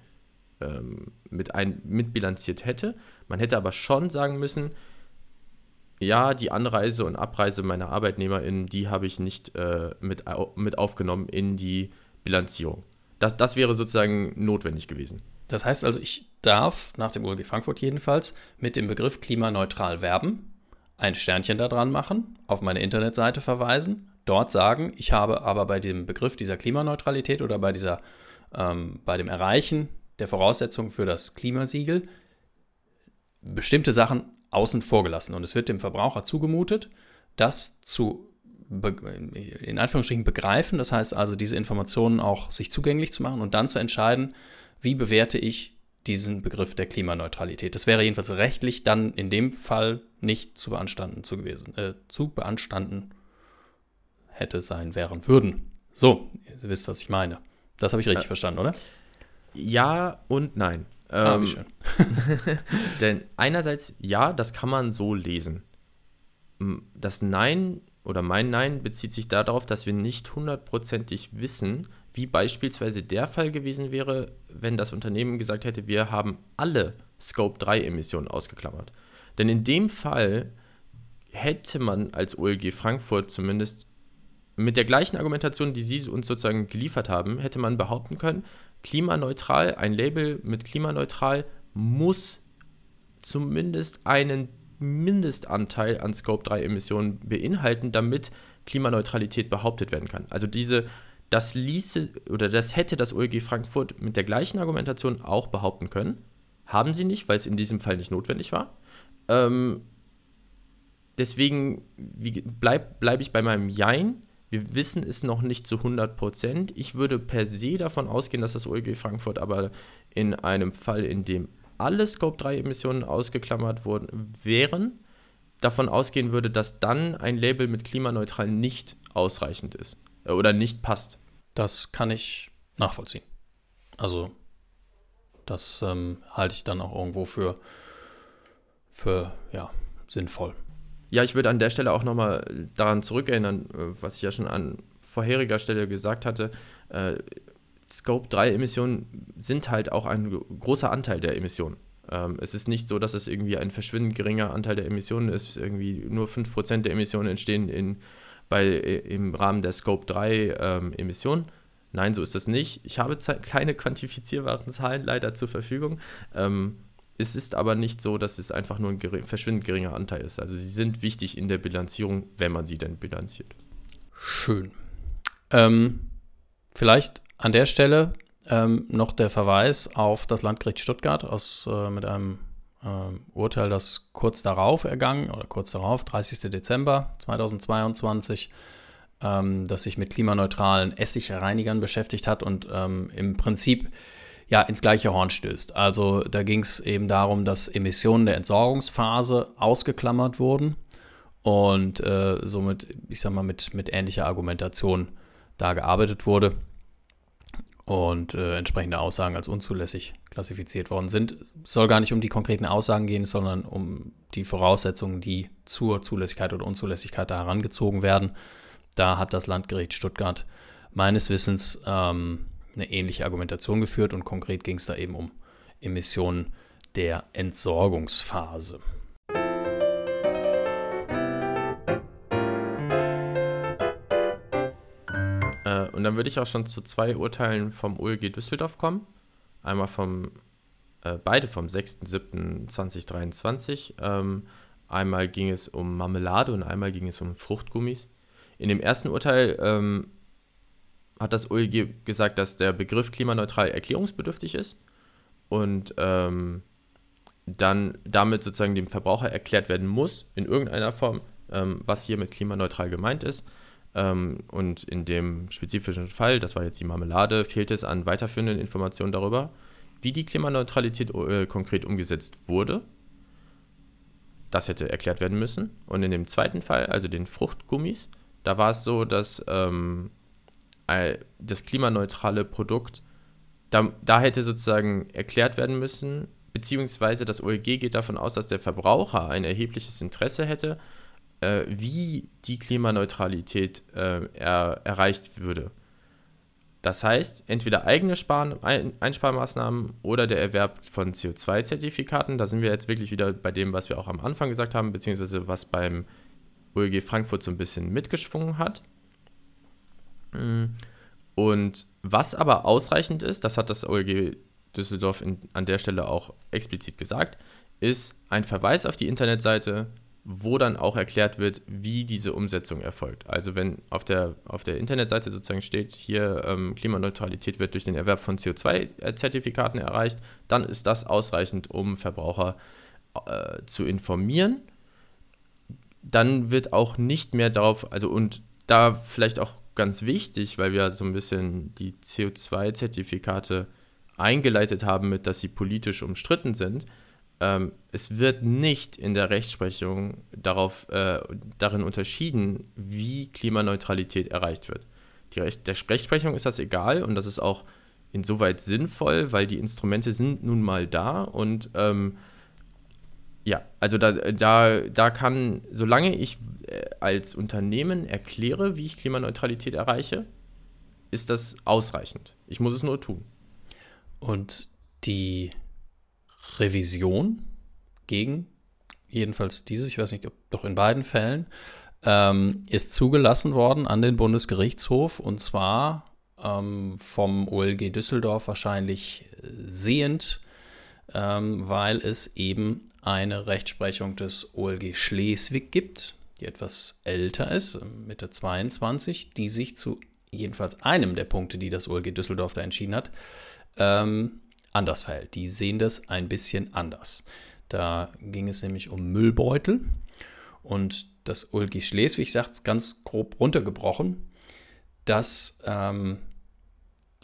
ähm, mit ein, mitbilanziert hätte. Man hätte aber schon sagen müssen, ja, die Anreise und Abreise meiner ArbeitnehmerInnen, die habe ich nicht äh, mit, mit aufgenommen in die Bilanzierung. Das, das wäre sozusagen notwendig gewesen. Das heißt also, ich darf nach dem OLG Frankfurt jedenfalls mit dem Begriff klimaneutral werben ein Sternchen da dran machen, auf meine Internetseite verweisen, dort sagen, ich habe aber bei dem Begriff dieser Klimaneutralität oder bei, dieser, ähm, bei dem Erreichen der Voraussetzungen für das Klimasiegel bestimmte Sachen außen vor gelassen. Und es wird dem Verbraucher zugemutet, das zu in Anführungsstrichen begreifen, das heißt also diese Informationen auch sich zugänglich zu machen und dann zu entscheiden, wie bewerte ich diesen Begriff der Klimaneutralität. Das wäre jedenfalls rechtlich dann in dem Fall nicht zu beanstanden zu gewesen, äh, zu beanstanden hätte sein wären würden. So, ihr wisst, was ich meine. Das habe ich richtig äh, verstanden, oder? Ja und nein. Ah, ähm, wie schön. denn einerseits, ja, das kann man so lesen. Das Nein oder mein Nein bezieht sich darauf, dass wir nicht hundertprozentig wissen, wie beispielsweise der Fall gewesen wäre, wenn das Unternehmen gesagt hätte, wir haben alle Scope 3 Emissionen ausgeklammert. Denn in dem Fall hätte man als OLG Frankfurt zumindest mit der gleichen Argumentation, die Sie uns sozusagen geliefert haben, hätte man behaupten können, klimaneutral, ein Label mit klimaneutral muss zumindest einen Mindestanteil an Scope 3 Emissionen beinhalten, damit Klimaneutralität behauptet werden kann. Also diese, das ließe oder das hätte das OEG Frankfurt mit der gleichen Argumentation auch behaupten können. Haben sie nicht, weil es in diesem Fall nicht notwendig war. Ähm, deswegen bleibe bleib ich bei meinem Jein. Wir wissen es noch nicht zu 100 Prozent. Ich würde per se davon ausgehen, dass das OEG Frankfurt aber in einem Fall, in dem alle Scope 3 Emissionen ausgeklammert worden wären, davon ausgehen würde, dass dann ein Label mit klimaneutral nicht ausreichend ist oder nicht passt. Das kann ich nachvollziehen. Also das ähm, halte ich dann auch irgendwo für, für ja, sinnvoll. Ja, ich würde an der Stelle auch nochmal daran zurückerinnern, äh, was ich ja schon an vorheriger Stelle gesagt hatte. Äh, Scope 3 Emissionen sind halt auch ein großer Anteil der Emissionen. Ähm, es ist nicht so, dass es irgendwie ein verschwindend geringer Anteil der Emissionen ist. Irgendwie nur 5% der Emissionen entstehen in, bei, im Rahmen der Scope 3 ähm, Emissionen. Nein, so ist das nicht. Ich habe keine quantifizierbaren Zahlen leider zur Verfügung. Ähm, es ist aber nicht so, dass es einfach nur ein gering, verschwindend geringer Anteil ist. Also sie sind wichtig in der Bilanzierung, wenn man sie denn bilanziert. Schön. Ähm, vielleicht an der Stelle ähm, noch der Verweis auf das Landgericht Stuttgart aus, äh, mit einem äh, Urteil, das kurz darauf ergangen oder kurz darauf, 30. Dezember 2022, ähm, das sich mit klimaneutralen Essigreinigern beschäftigt hat und ähm, im Prinzip ja ins gleiche Horn stößt. Also da ging es eben darum, dass Emissionen der Entsorgungsphase ausgeklammert wurden und äh, somit, ich sag mal, mit, mit ähnlicher Argumentation da gearbeitet wurde und äh, entsprechende Aussagen als unzulässig klassifiziert worden sind. Es soll gar nicht um die konkreten Aussagen gehen, sondern um die Voraussetzungen, die zur Zulässigkeit oder Unzulässigkeit da herangezogen werden. Da hat das Landgericht Stuttgart meines Wissens ähm, eine ähnliche Argumentation geführt und konkret ging es da eben um Emissionen der Entsorgungsphase. Und dann würde ich auch schon zu zwei Urteilen vom OLG Düsseldorf kommen. Einmal vom, äh, beide vom 6.7.2023. Ähm, einmal ging es um Marmelade und einmal ging es um Fruchtgummis. In dem ersten Urteil ähm, hat das OLG gesagt, dass der Begriff klimaneutral erklärungsbedürftig ist und ähm, dann damit sozusagen dem Verbraucher erklärt werden muss, in irgendeiner Form, ähm, was hier mit klimaneutral gemeint ist. Ähm, und in dem spezifischen Fall, das war jetzt die Marmelade, fehlt es an weiterführenden Informationen darüber, wie die Klimaneutralität äh, konkret umgesetzt wurde. Das hätte erklärt werden müssen. Und in dem zweiten Fall, also den Fruchtgummis, da war es so, dass ähm, das klimaneutrale Produkt, da, da hätte sozusagen erklärt werden müssen, beziehungsweise das OEG geht davon aus, dass der Verbraucher ein erhebliches Interesse hätte, äh, wie die Klimaneutralität äh, er, erreicht würde. Das heißt, entweder eigene Sparen, ein, Einsparmaßnahmen oder der Erwerb von CO2-Zertifikaten. Da sind wir jetzt wirklich wieder bei dem, was wir auch am Anfang gesagt haben, beziehungsweise was beim OEG Frankfurt so ein bisschen mitgeschwungen hat. Mm. Und was aber ausreichend ist, das hat das OEG Düsseldorf in, an der Stelle auch explizit gesagt, ist ein Verweis auf die Internetseite wo dann auch erklärt wird, wie diese Umsetzung erfolgt. Also wenn auf der, auf der Internetseite sozusagen steht, hier ähm, Klimaneutralität wird durch den Erwerb von CO2-Zertifikaten erreicht, dann ist das ausreichend, um Verbraucher äh, zu informieren. Dann wird auch nicht mehr darauf, also und da vielleicht auch ganz wichtig, weil wir so ein bisschen die CO2-Zertifikate eingeleitet haben mit, dass sie politisch umstritten sind, ähm, es wird nicht in der Rechtsprechung darauf, äh, darin unterschieden, wie Klimaneutralität erreicht wird. Die Recht, der Rechtsprechung ist das egal und das ist auch insoweit sinnvoll, weil die Instrumente sind nun mal da und ähm, ja, also da, da, da kann, solange ich äh, als Unternehmen erkläre, wie ich Klimaneutralität erreiche, ist das ausreichend. Ich muss es nur tun. Und die Revision gegen, jedenfalls dieses, ich weiß nicht, ob doch in beiden Fällen, ähm, ist zugelassen worden an den Bundesgerichtshof und zwar ähm, vom OLG Düsseldorf wahrscheinlich sehend, ähm, weil es eben eine Rechtsprechung des OLG Schleswig gibt, die etwas älter ist, Mitte 22, die sich zu jedenfalls einem der Punkte, die das OLG Düsseldorf da entschieden hat, ähm, anders verhält. Die sehen das ein bisschen anders. Da ging es nämlich um Müllbeutel und das OLG Schleswig sagt ganz grob runtergebrochen, dass ähm,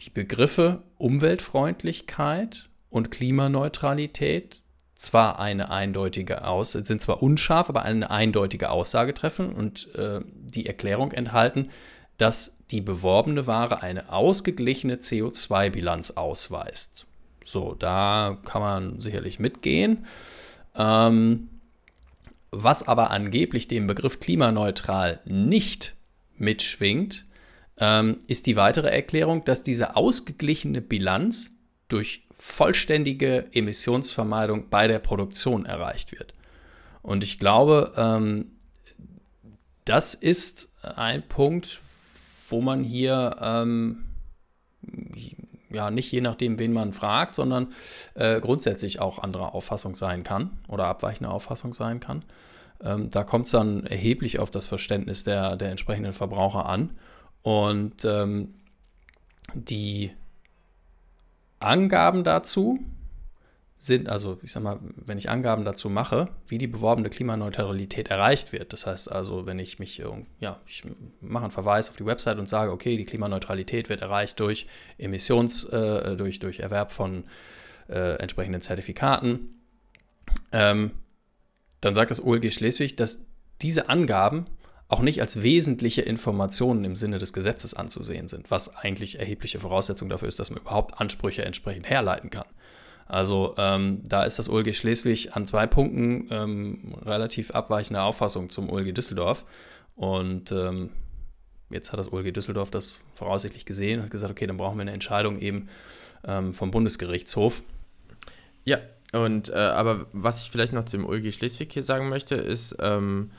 die Begriffe Umweltfreundlichkeit und Klimaneutralität zwar eine eindeutige Aus sind zwar unscharf, aber eine eindeutige Aussage treffen und äh, die Erklärung enthalten, dass die beworbene Ware eine ausgeglichene CO2-Bilanz ausweist. So, da kann man sicherlich mitgehen. Ähm, was aber angeblich dem Begriff klimaneutral nicht mitschwingt, ähm, ist die weitere Erklärung, dass diese ausgeglichene Bilanz durch vollständige Emissionsvermeidung bei der Produktion erreicht wird. Und ich glaube, ähm, das ist ein Punkt, wo man hier ähm, ja nicht je nachdem, wen man fragt, sondern äh, grundsätzlich auch anderer Auffassung sein kann oder abweichende Auffassung sein kann. Ähm, da kommt es dann erheblich auf das Verständnis der, der entsprechenden Verbraucher an. Und ähm, die Angaben dazu sind, also ich sag mal, wenn ich Angaben dazu mache, wie die beworbene Klimaneutralität erreicht wird. Das heißt also, wenn ich mich, ja, ich mache einen Verweis auf die Website und sage, okay, die Klimaneutralität wird erreicht durch Emissions, äh, durch, durch Erwerb von äh, entsprechenden Zertifikaten, ähm, dann sagt das OLG Schleswig, dass diese Angaben auch nicht als wesentliche Informationen im Sinne des Gesetzes anzusehen sind, was eigentlich erhebliche Voraussetzung dafür ist, dass man überhaupt Ansprüche entsprechend herleiten kann. Also ähm, da ist das OLG Schleswig an zwei Punkten ähm, relativ abweichende Auffassung zum OLG Düsseldorf. Und ähm, jetzt hat das OLG Düsseldorf das voraussichtlich gesehen und gesagt, okay, dann brauchen wir eine Entscheidung eben ähm, vom Bundesgerichtshof. Ja, und äh, aber was ich vielleicht noch zum OLG Schleswig hier sagen möchte, ist ähm,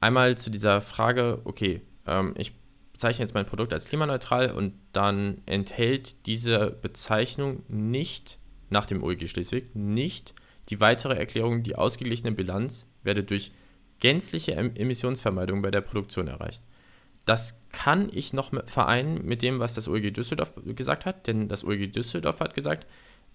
einmal zu dieser Frage, okay, ähm, ich bezeichne jetzt mein Produkt als klimaneutral und dann enthält diese Bezeichnung nicht nach dem OEG Schleswig nicht die weitere Erklärung, die ausgeglichene Bilanz werde durch gänzliche Emissionsvermeidung bei der Produktion erreicht. Das kann ich noch vereinen mit dem, was das OEG Düsseldorf gesagt hat, denn das OEG Düsseldorf hat gesagt,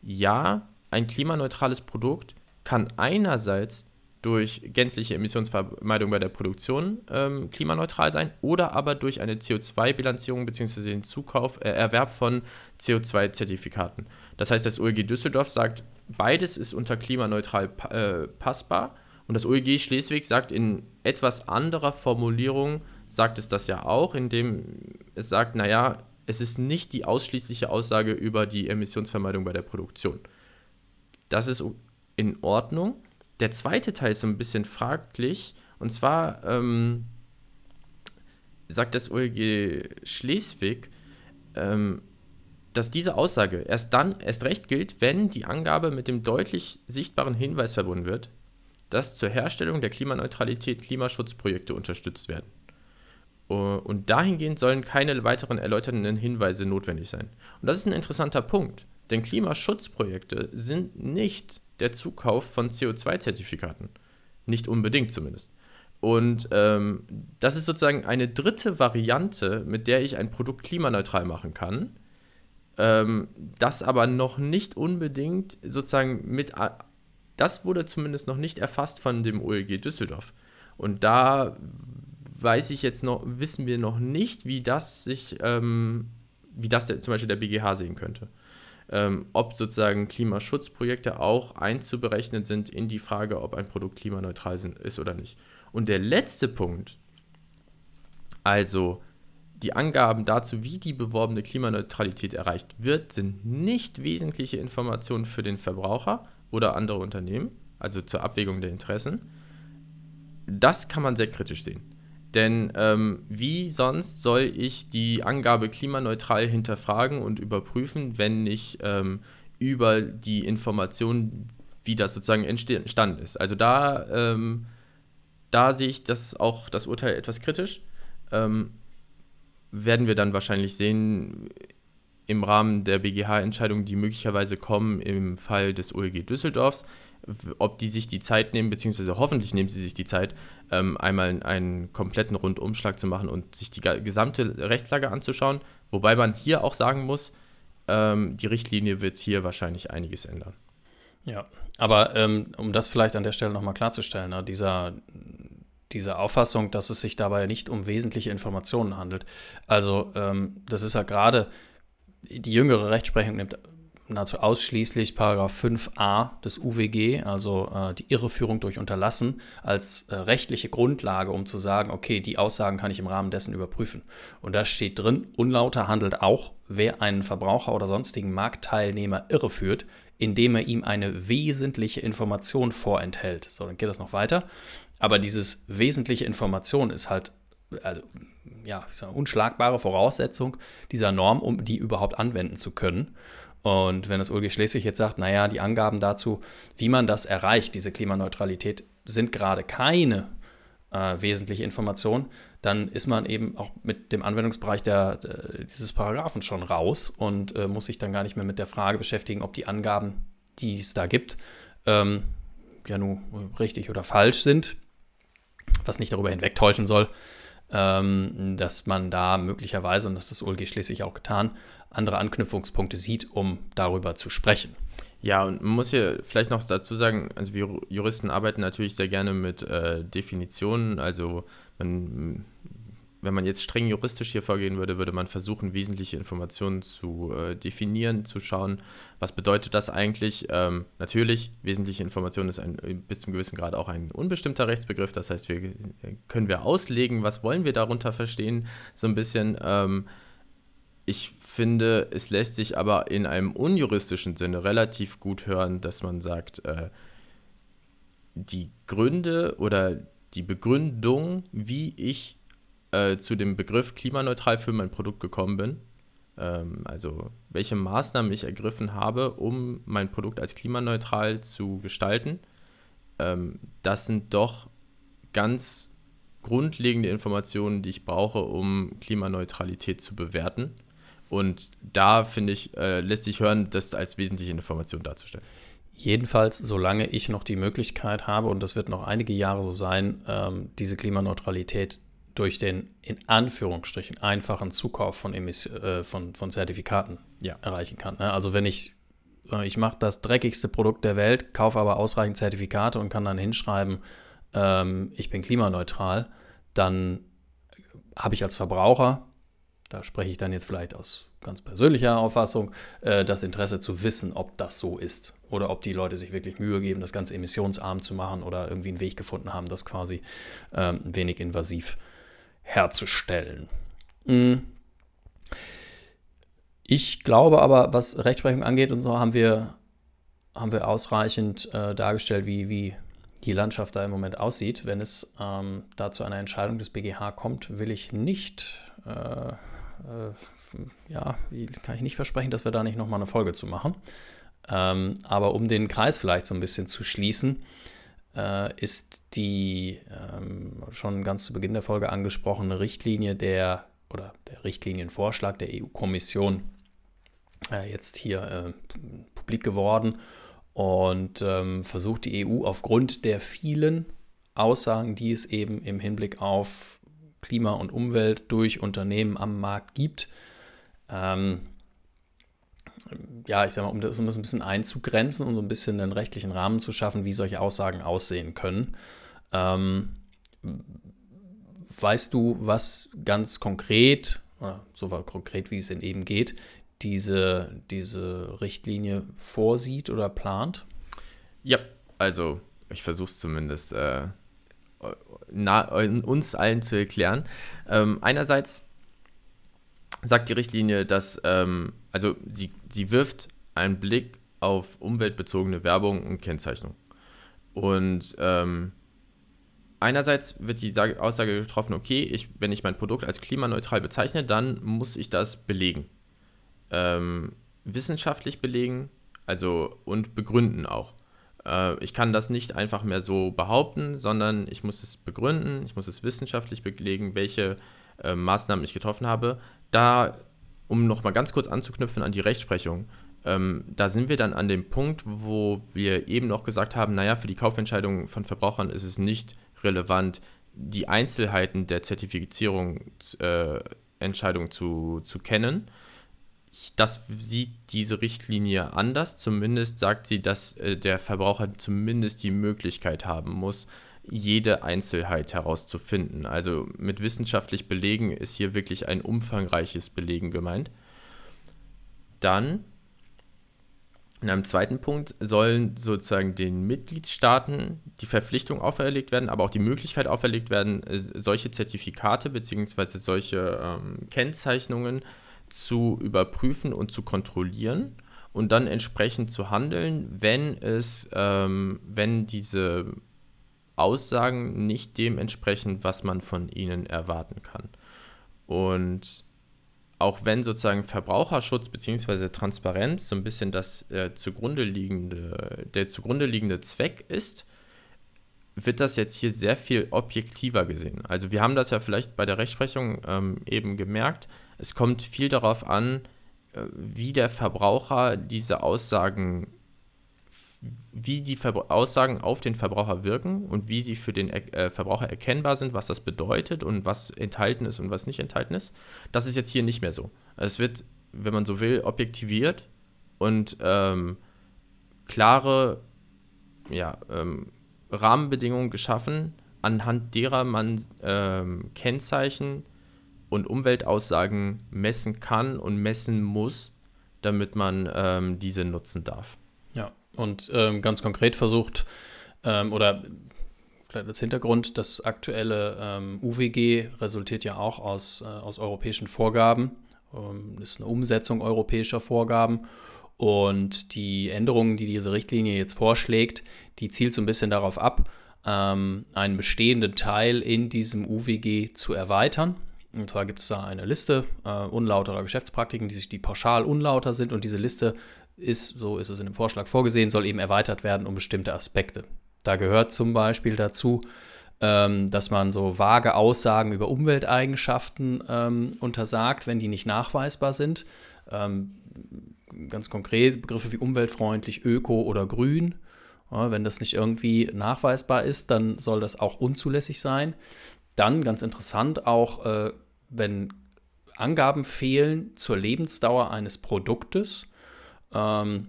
ja, ein klimaneutrales Produkt kann einerseits durch gänzliche Emissionsvermeidung bei der Produktion ähm, klimaneutral sein oder aber durch eine CO2-Bilanzierung bzw. den Zukauf, äh, Erwerb von CO2-Zertifikaten. Das heißt, das OEG Düsseldorf sagt, beides ist unter klimaneutral äh, passbar und das OEG Schleswig sagt in etwas anderer Formulierung, sagt es das ja auch, indem es sagt, naja, es ist nicht die ausschließliche Aussage über die Emissionsvermeidung bei der Produktion. Das ist in Ordnung der zweite Teil ist so ein bisschen fraglich. Und zwar ähm, sagt das OLG Schleswig, ähm, dass diese Aussage erst dann erst recht gilt, wenn die Angabe mit dem deutlich sichtbaren Hinweis verbunden wird, dass zur Herstellung der Klimaneutralität Klimaschutzprojekte unterstützt werden. Und dahingehend sollen keine weiteren erläuternden Hinweise notwendig sein. Und das ist ein interessanter Punkt, denn Klimaschutzprojekte sind nicht der Zukauf von CO2-Zertifikaten. Nicht unbedingt zumindest. Und ähm, das ist sozusagen eine dritte Variante, mit der ich ein Produkt klimaneutral machen kann, ähm, das aber noch nicht unbedingt sozusagen mit, das wurde zumindest noch nicht erfasst von dem OLG Düsseldorf. Und da weiß ich jetzt noch, wissen wir noch nicht, wie das sich, ähm, wie das der, zum Beispiel der BGH sehen könnte ähm, ob sozusagen Klimaschutzprojekte auch einzuberechnen sind in die Frage, ob ein Produkt klimaneutral ist oder nicht. Und der letzte Punkt, also die Angaben dazu, wie die beworbene Klimaneutralität erreicht wird, sind nicht wesentliche Informationen für den Verbraucher oder andere Unternehmen, also zur Abwägung der Interessen. Das kann man sehr kritisch sehen. Denn ähm, wie sonst soll ich die Angabe klimaneutral hinterfragen und überprüfen, wenn nicht ähm, über die Information, wie das sozusagen entstanden ist? Also da, ähm, da sehe ich das auch das Urteil etwas kritisch. Ähm, werden wir dann wahrscheinlich sehen, im Rahmen der BGH-Entscheidungen, die möglicherweise kommen im Fall des OLG Düsseldorfs, ob die sich die Zeit nehmen, beziehungsweise hoffentlich nehmen sie sich die Zeit, ähm, einmal einen kompletten Rundumschlag zu machen und sich die gesamte Rechtslage anzuschauen. Wobei man hier auch sagen muss, ähm, die Richtlinie wird hier wahrscheinlich einiges ändern. Ja, aber ähm, um das vielleicht an der Stelle nochmal klarzustellen, ne, dieser, diese Auffassung, dass es sich dabei nicht um wesentliche Informationen handelt. Also ähm, das ist ja gerade, die jüngere Rechtsprechung nimmt nahezu ausschließlich Paragraph 5a des UWG, also äh, die Irreführung durch Unterlassen, als äh, rechtliche Grundlage, um zu sagen, okay, die Aussagen kann ich im Rahmen dessen überprüfen. Und da steht drin, unlauter handelt auch, wer einen Verbraucher oder sonstigen Marktteilnehmer irreführt, indem er ihm eine wesentliche Information vorenthält. So, dann geht das noch weiter. Aber dieses wesentliche Information ist halt also, ja, unschlagbare Voraussetzung dieser Norm, um die überhaupt anwenden zu können. Und wenn das OLG Schleswig jetzt sagt, naja, die Angaben dazu, wie man das erreicht, diese Klimaneutralität, sind gerade keine äh, wesentliche Information, dann ist man eben auch mit dem Anwendungsbereich der, der dieses Paragraphen schon raus und äh, muss sich dann gar nicht mehr mit der Frage beschäftigen, ob die Angaben, die es da gibt, ähm, ja nun richtig oder falsch sind, was nicht darüber hinwegtäuschen soll, ähm, dass man da möglicherweise, und das hat das OLG Schleswig auch getan, andere Anknüpfungspunkte sieht, um darüber zu sprechen. Ja, und man muss hier vielleicht noch dazu sagen, also wir Juristen arbeiten natürlich sehr gerne mit äh, Definitionen. Also man, wenn man jetzt streng juristisch hier vorgehen würde, würde man versuchen, wesentliche Informationen zu äh, definieren, zu schauen, was bedeutet das eigentlich. Ähm, natürlich, wesentliche Information ist ein, bis zum gewissen Grad auch ein unbestimmter Rechtsbegriff. Das heißt, wir können wir auslegen, was wollen wir darunter verstehen, so ein bisschen. Ähm, ich finde, es lässt sich aber in einem unjuristischen Sinne relativ gut hören, dass man sagt, äh, die Gründe oder die Begründung, wie ich äh, zu dem Begriff klimaneutral für mein Produkt gekommen bin, ähm, also welche Maßnahmen ich ergriffen habe, um mein Produkt als klimaneutral zu gestalten, ähm, das sind doch ganz grundlegende Informationen, die ich brauche, um Klimaneutralität zu bewerten. Und da, finde ich, äh, lässt sich hören, das als wesentliche Information darzustellen. Jedenfalls, solange ich noch die Möglichkeit habe, und das wird noch einige Jahre so sein, ähm, diese Klimaneutralität durch den in Anführungsstrichen einfachen Zukauf von, Emis äh, von, von Zertifikaten ja. erreichen kann. Ne? Also wenn ich, äh, ich mache das dreckigste Produkt der Welt, kaufe aber ausreichend Zertifikate und kann dann hinschreiben, ähm, ich bin klimaneutral, dann habe ich als Verbraucher da spreche ich dann jetzt vielleicht aus ganz persönlicher Auffassung, äh, das Interesse zu wissen, ob das so ist oder ob die Leute sich wirklich Mühe geben, das Ganze emissionsarm zu machen oder irgendwie einen Weg gefunden haben, das quasi ähm, wenig invasiv herzustellen. Mhm. Ich glaube aber, was Rechtsprechung angeht und so, haben wir, haben wir ausreichend äh, dargestellt, wie, wie die Landschaft da im Moment aussieht. Wenn es ähm, da zu einer Entscheidung des BGH kommt, will ich nicht äh, äh, ja, kann ich nicht versprechen, dass wir da nicht nochmal eine Folge zu machen. Ähm, aber um den Kreis vielleicht so ein bisschen zu schließen, ist die ähm, schon ganz zu Beginn der Folge angesprochene Richtlinie der oder der Richtlinienvorschlag der EU-Kommission äh, jetzt hier äh, publik geworden und ähm, versucht die EU aufgrund der vielen Aussagen, die es eben im Hinblick auf Klima und Umwelt durch Unternehmen am Markt gibt. Ähm, ja, ich sag mal, um das, um das ein bisschen einzugrenzen und so ein bisschen einen rechtlichen Rahmen zu schaffen, wie solche Aussagen aussehen können. Ähm, weißt du, was ganz konkret, so konkret wie es denn eben geht, diese, diese Richtlinie vorsieht oder plant? Ja, also ich versuche es zumindest äh, na, uns allen zu erklären. Ähm, einerseits sagt die Richtlinie, dass, ähm, also sie, sie wirft einen Blick auf umweltbezogene Werbung und Kennzeichnung. Und ähm, einerseits wird die Aussage getroffen, okay, ich, wenn ich mein Produkt als klimaneutral bezeichne, dann muss ich das belegen. Ähm, wissenschaftlich belegen, also und begründen auch. Äh, ich kann das nicht einfach mehr so behaupten, sondern ich muss es begründen, ich muss es wissenschaftlich belegen, welche äh, Maßnahmen ich getroffen habe. Da um nochmal ganz kurz anzuknüpfen an die Rechtsprechung, ähm, da sind wir dann an dem Punkt, wo wir eben noch gesagt haben, naja, für die Kaufentscheidung von Verbrauchern ist es nicht relevant, die Einzelheiten der Zertifizierungsentscheidung äh, zu, zu kennen. Das sieht diese Richtlinie anders. Zumindest sagt sie, dass äh, der Verbraucher zumindest die Möglichkeit haben muss, jede Einzelheit herauszufinden. Also mit wissenschaftlich Belegen ist hier wirklich ein umfangreiches Belegen gemeint. Dann in einem zweiten Punkt sollen sozusagen den Mitgliedstaaten die Verpflichtung auferlegt werden, aber auch die Möglichkeit auferlegt werden, äh, solche Zertifikate bzw. solche ähm, Kennzeichnungen zu überprüfen und zu kontrollieren und dann entsprechend zu handeln, wenn es, ähm, wenn diese Aussagen nicht dem entsprechen, was man von ihnen erwarten kann. Und auch wenn sozusagen Verbraucherschutz bzw. Transparenz so ein bisschen das äh, zugrunde liegende, der zugrunde liegende Zweck ist, wird das jetzt hier sehr viel objektiver gesehen. Also wir haben das ja vielleicht bei der Rechtsprechung ähm, eben gemerkt. Es kommt viel darauf an, äh, wie der Verbraucher diese Aussagen wie die Verbra Aussagen auf den Verbraucher wirken und wie sie für den äh, Verbraucher erkennbar sind, was das bedeutet und was enthalten ist und was nicht enthalten ist. Das ist jetzt hier nicht mehr so. Es wird, wenn man so will, objektiviert und ähm, klare ja, ähm, Rahmenbedingungen geschaffen, anhand derer man ähm, Kennzeichen und Umweltaussagen messen kann und messen muss, damit man ähm, diese nutzen darf. Und ähm, ganz konkret versucht, ähm, oder vielleicht als Hintergrund, das aktuelle ähm, UWG resultiert ja auch aus, äh, aus europäischen Vorgaben, ähm, ist eine Umsetzung europäischer Vorgaben. Und die Änderungen, die diese Richtlinie jetzt vorschlägt, die zielt so ein bisschen darauf ab, ähm, einen bestehenden Teil in diesem UWG zu erweitern. Und zwar gibt es da eine Liste äh, unlauterer Geschäftspraktiken, die sich die pauschal unlauter sind. Und diese Liste ist, so ist es in dem Vorschlag vorgesehen, soll eben erweitert werden um bestimmte Aspekte. Da gehört zum Beispiel dazu, ähm, dass man so vage Aussagen über Umwelteigenschaften ähm, untersagt, wenn die nicht nachweisbar sind. Ähm, ganz konkret Begriffe wie umweltfreundlich, öko oder grün. Ja, wenn das nicht irgendwie nachweisbar ist, dann soll das auch unzulässig sein. Dann ganz interessant auch, äh, wenn Angaben fehlen zur Lebensdauer eines Produktes ähm,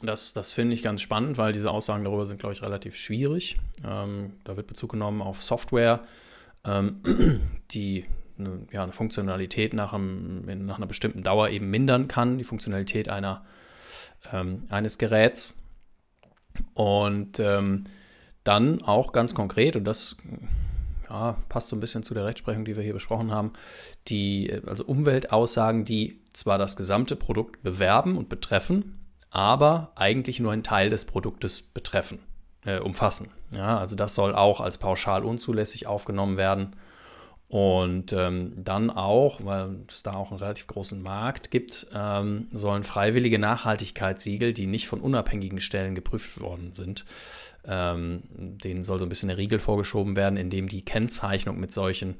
das das finde ich ganz spannend, weil diese Aussagen darüber sind, glaube ich, relativ schwierig. Ähm, da wird Bezug genommen auf Software, ähm, die eine, ja, eine Funktionalität nach, einem, nach, einer bestimmten Dauer eben mindern kann, die Funktionalität einer, ähm, eines Geräts. Und ähm, dann auch ganz konkret, und das ja, passt so ein bisschen zu der Rechtsprechung, die wir hier besprochen haben, die also Umweltaussagen, die zwar das gesamte Produkt bewerben und betreffen, aber eigentlich nur einen Teil des Produktes betreffen, äh, umfassen. Ja, also das soll auch als pauschal unzulässig aufgenommen werden. Und ähm, dann auch, weil es da auch einen relativ großen Markt gibt, ähm, sollen freiwillige Nachhaltigkeitssiegel, die nicht von unabhängigen Stellen geprüft worden sind, ähm, denen soll so ein bisschen der Riegel vorgeschoben werden, indem die Kennzeichnung mit solchen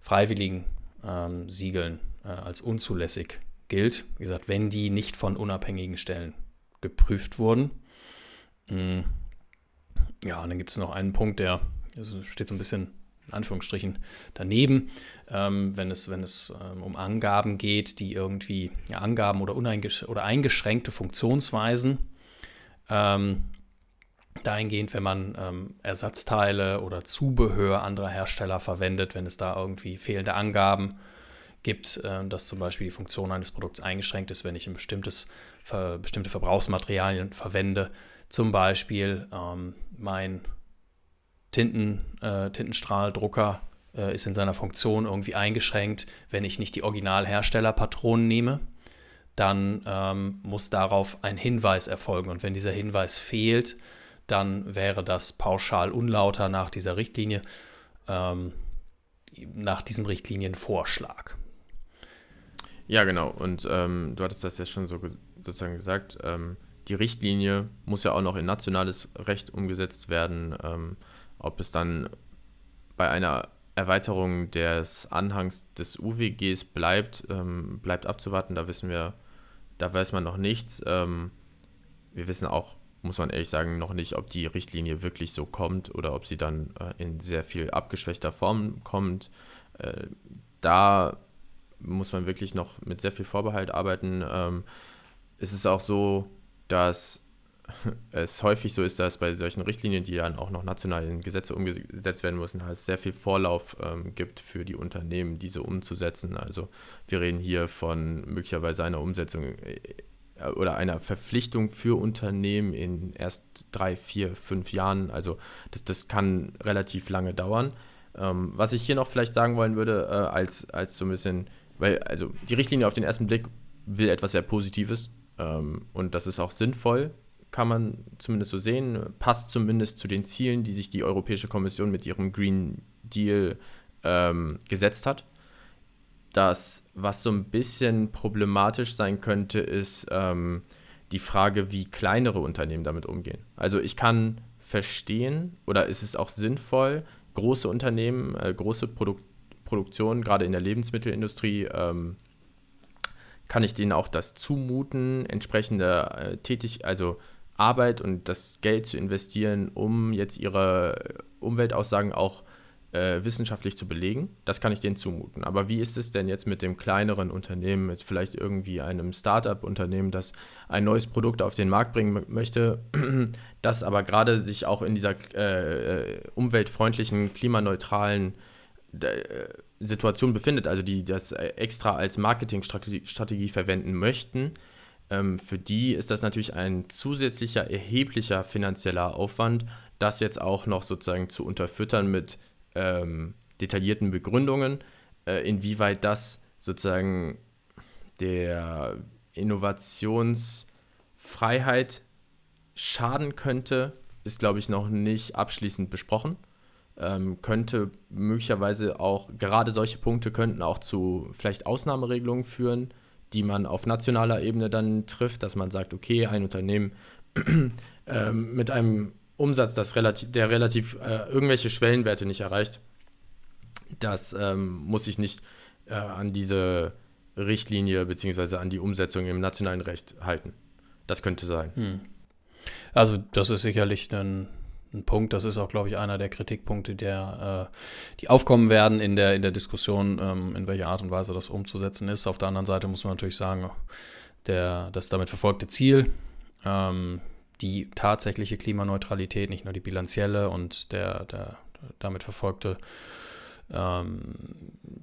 freiwilligen ähm, Siegeln äh, als unzulässig gilt. Wie gesagt, wenn die nicht von unabhängigen Stellen geprüft wurden. Mhm. Ja, und dann gibt es noch einen Punkt, der steht so ein bisschen in Anführungsstrichen daneben, ähm, wenn es, wenn es ähm, um Angaben geht, die irgendwie ja, Angaben oder, oder eingeschränkte Funktionsweisen ähm, dahingehend, wenn man ähm, Ersatzteile oder Zubehör anderer Hersteller verwendet, wenn es da irgendwie fehlende Angaben gibt, äh, dass zum Beispiel die Funktion eines Produkts eingeschränkt ist, wenn ich ein bestimmtes, bestimmte Verbrauchsmaterialien verwende. Zum Beispiel ähm, mein Tinten, äh, Tintenstrahldrucker äh, ist in seiner Funktion irgendwie eingeschränkt, wenn ich nicht die Originalherstellerpatronen nehme dann ähm, muss darauf ein Hinweis erfolgen. Und wenn dieser Hinweis fehlt, dann wäre das pauschal unlauter nach dieser Richtlinie, ähm, nach diesem Richtlinienvorschlag. Ja, genau. Und ähm, du hattest das ja schon so sozusagen gesagt. Ähm, die Richtlinie muss ja auch noch in nationales Recht umgesetzt werden. Ähm, ob es dann bei einer Erweiterung des Anhangs des UWGs bleibt, ähm, bleibt abzuwarten. Da wissen wir, da weiß man noch nichts. Ähm, wir wissen auch, muss man ehrlich sagen, noch nicht, ob die Richtlinie wirklich so kommt oder ob sie dann äh, in sehr viel abgeschwächter Form kommt. Äh, da muss man wirklich noch mit sehr viel Vorbehalt arbeiten. Ähm, es ist auch so, dass es häufig so ist, dass bei solchen Richtlinien, die dann auch noch national in Gesetze umgesetzt werden müssen, es sehr viel Vorlauf ähm, gibt für die Unternehmen, diese umzusetzen. Also wir reden hier von möglicherweise einer Umsetzung äh, oder einer Verpflichtung für Unternehmen in erst drei, vier, fünf Jahren. Also das, das kann relativ lange dauern. Ähm, was ich hier noch vielleicht sagen wollen würde, äh, als, als so ein bisschen, weil also die Richtlinie auf den ersten Blick will etwas sehr Positives ähm, und das ist auch sinnvoll, kann man zumindest so sehen, passt zumindest zu den Zielen, die sich die Europäische Kommission mit ihrem Green Deal ähm, gesetzt hat. Das, was so ein bisschen problematisch sein könnte, ist ähm, die Frage, wie kleinere Unternehmen damit umgehen. Also ich kann verstehen oder ist es auch sinnvoll, große Unternehmen, äh, große Produk Produktionen, gerade in der Lebensmittelindustrie, ähm, kann ich denen auch das zumuten, entsprechende äh, tätig, also Arbeit und das Geld zu investieren, um jetzt ihre Umweltaussagen auch äh, wissenschaftlich zu belegen. Das kann ich denen zumuten. Aber wie ist es denn jetzt mit dem kleineren Unternehmen, mit vielleicht irgendwie einem Startup-Unternehmen, das ein neues Produkt auf den Markt bringen möchte, das aber gerade sich auch in dieser äh, äh umweltfreundlichen, klimaneutralen Situation befindet, also die das extra als Marketingstrategie verwenden möchten? Ähm, für die ist das natürlich ein zusätzlicher erheblicher finanzieller Aufwand, das jetzt auch noch sozusagen zu unterfüttern mit ähm, detaillierten Begründungen, äh, inwieweit das sozusagen der Innovationsfreiheit schaden könnte, ist, glaube ich, noch nicht abschließend besprochen. Ähm, könnte möglicherweise auch, gerade solche Punkte könnten auch zu vielleicht Ausnahmeregelungen führen, die man auf nationaler Ebene dann trifft, dass man sagt, okay, ein Unternehmen ähm, mit einem Umsatz, das relativ, der relativ äh, irgendwelche Schwellenwerte nicht erreicht, das ähm, muss sich nicht äh, an diese Richtlinie bzw. an die Umsetzung im nationalen Recht halten. Das könnte sein. Hm. Also das ist sicherlich ein ein Punkt. Das ist auch, glaube ich, einer der Kritikpunkte, der, äh, die aufkommen werden in der, in der Diskussion, ähm, in welcher Art und Weise das umzusetzen ist. Auf der anderen Seite muss man natürlich sagen, der, das damit verfolgte Ziel, ähm, die tatsächliche Klimaneutralität, nicht nur die bilanzielle und der, der damit verfolgte ähm,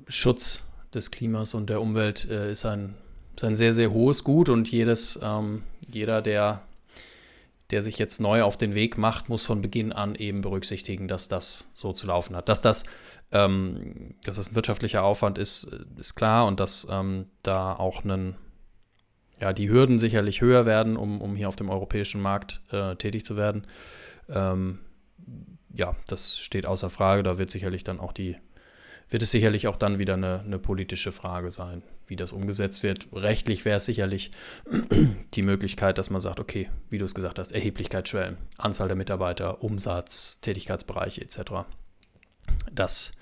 Schutz des Klimas und der Umwelt äh, ist, ein, ein sehr, sehr hohes Gut und jedes, ähm, jeder, der der sich jetzt neu auf den Weg macht, muss von Beginn an eben berücksichtigen, dass das so zu laufen hat. Dass das, ähm, dass das ein wirtschaftlicher Aufwand ist, ist klar und dass ähm, da auch einen, ja, die Hürden sicherlich höher werden, um, um hier auf dem europäischen Markt äh, tätig zu werden. Ähm, ja, das steht außer Frage. Da wird sicherlich dann auch die, wird es sicherlich auch dann wieder eine, eine politische Frage sein, wie das umgesetzt wird. Rechtlich wäre es sicherlich die Möglichkeit, dass man sagt, okay, wie du es gesagt hast, Erheblichkeitsschwellen, Anzahl der Mitarbeiter, Umsatz, Tätigkeitsbereiche etc. Das,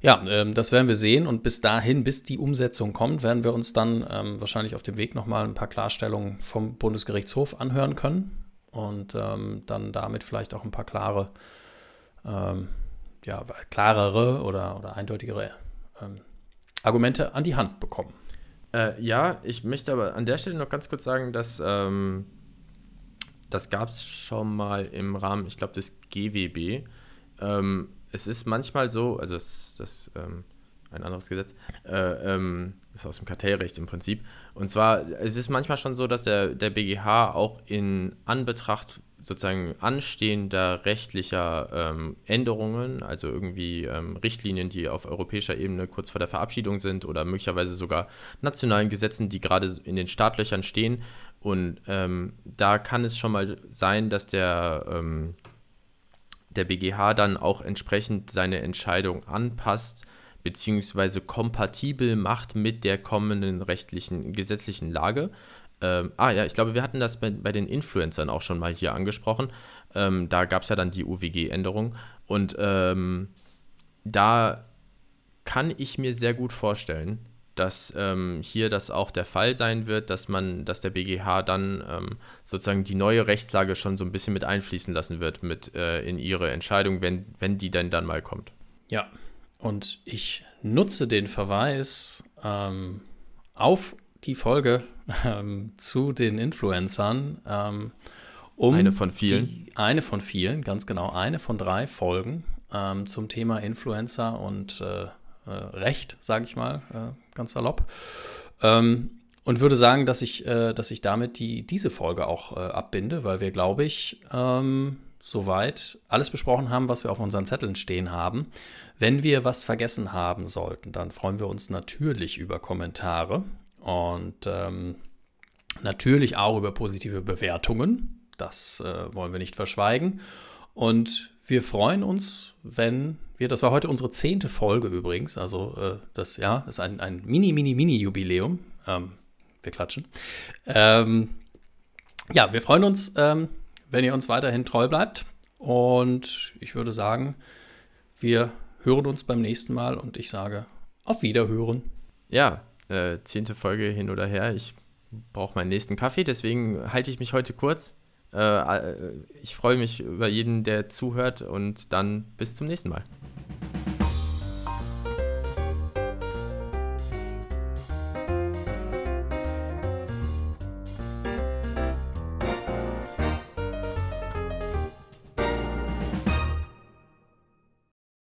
ja, ähm, das werden wir sehen und bis dahin, bis die Umsetzung kommt, werden wir uns dann ähm, wahrscheinlich auf dem Weg nochmal ein paar Klarstellungen vom Bundesgerichtshof anhören können und ähm, dann damit vielleicht auch ein paar klare ähm, ja, klarere oder, oder eindeutigere ähm, Argumente an die Hand bekommen. Äh, ja, ich möchte aber an der Stelle noch ganz kurz sagen, dass ähm, das gab es schon mal im Rahmen, ich glaube, des GWB. Ähm, es ist manchmal so, also das, das ähm, ein anderes Gesetz, äh, ähm, ist aus dem Kartellrecht im Prinzip. Und zwar, es ist manchmal schon so, dass der, der BGH auch in Anbetracht sozusagen anstehender rechtlicher ähm, Änderungen, also irgendwie ähm, Richtlinien, die auf europäischer Ebene kurz vor der Verabschiedung sind oder möglicherweise sogar nationalen Gesetzen, die gerade in den Startlöchern stehen. Und ähm, da kann es schon mal sein, dass der, ähm, der BGH dann auch entsprechend seine Entscheidung anpasst beziehungsweise kompatibel macht mit der kommenden rechtlichen, gesetzlichen Lage. Ähm, ah ja, ich glaube, wir hatten das bei, bei den Influencern auch schon mal hier angesprochen. Ähm, da gab es ja dann die UWG-Änderung. Und ähm, da kann ich mir sehr gut vorstellen, dass ähm, hier das auch der Fall sein wird, dass man, dass der BGH dann ähm, sozusagen die neue Rechtslage schon so ein bisschen mit einfließen lassen wird mit äh, in ihre Entscheidung, wenn, wenn die denn dann mal kommt. Ja, und ich nutze den Verweis ähm, auf die Folge ähm, zu den Influencern, ähm, um eine von vielen. Die, eine von vielen, ganz genau, eine von drei Folgen ähm, zum Thema Influencer und äh, äh, Recht, sage ich mal, äh, ganz salopp. Ähm, und würde sagen, dass ich, äh, dass ich damit die, diese Folge auch äh, abbinde, weil wir, glaube ich, ähm, soweit alles besprochen haben, was wir auf unseren Zetteln stehen haben. Wenn wir was vergessen haben sollten, dann freuen wir uns natürlich über Kommentare und ähm, natürlich auch über positive Bewertungen. Das äh, wollen wir nicht verschweigen. Und wir freuen uns, wenn wir, das war heute unsere zehnte Folge übrigens, also äh, das ja, ist ein, ein mini, mini, mini Jubiläum. Ähm, wir klatschen. Ähm, ja, wir freuen uns, ähm, wenn ihr uns weiterhin treu bleibt. Und ich würde sagen, wir hören uns beim nächsten Mal und ich sage auf Wiederhören. Ja, äh, zehnte Folge hin oder her. Ich brauche meinen nächsten Kaffee, deswegen halte ich mich heute kurz. Äh, äh, ich freue mich über jeden, der zuhört und dann bis zum nächsten Mal.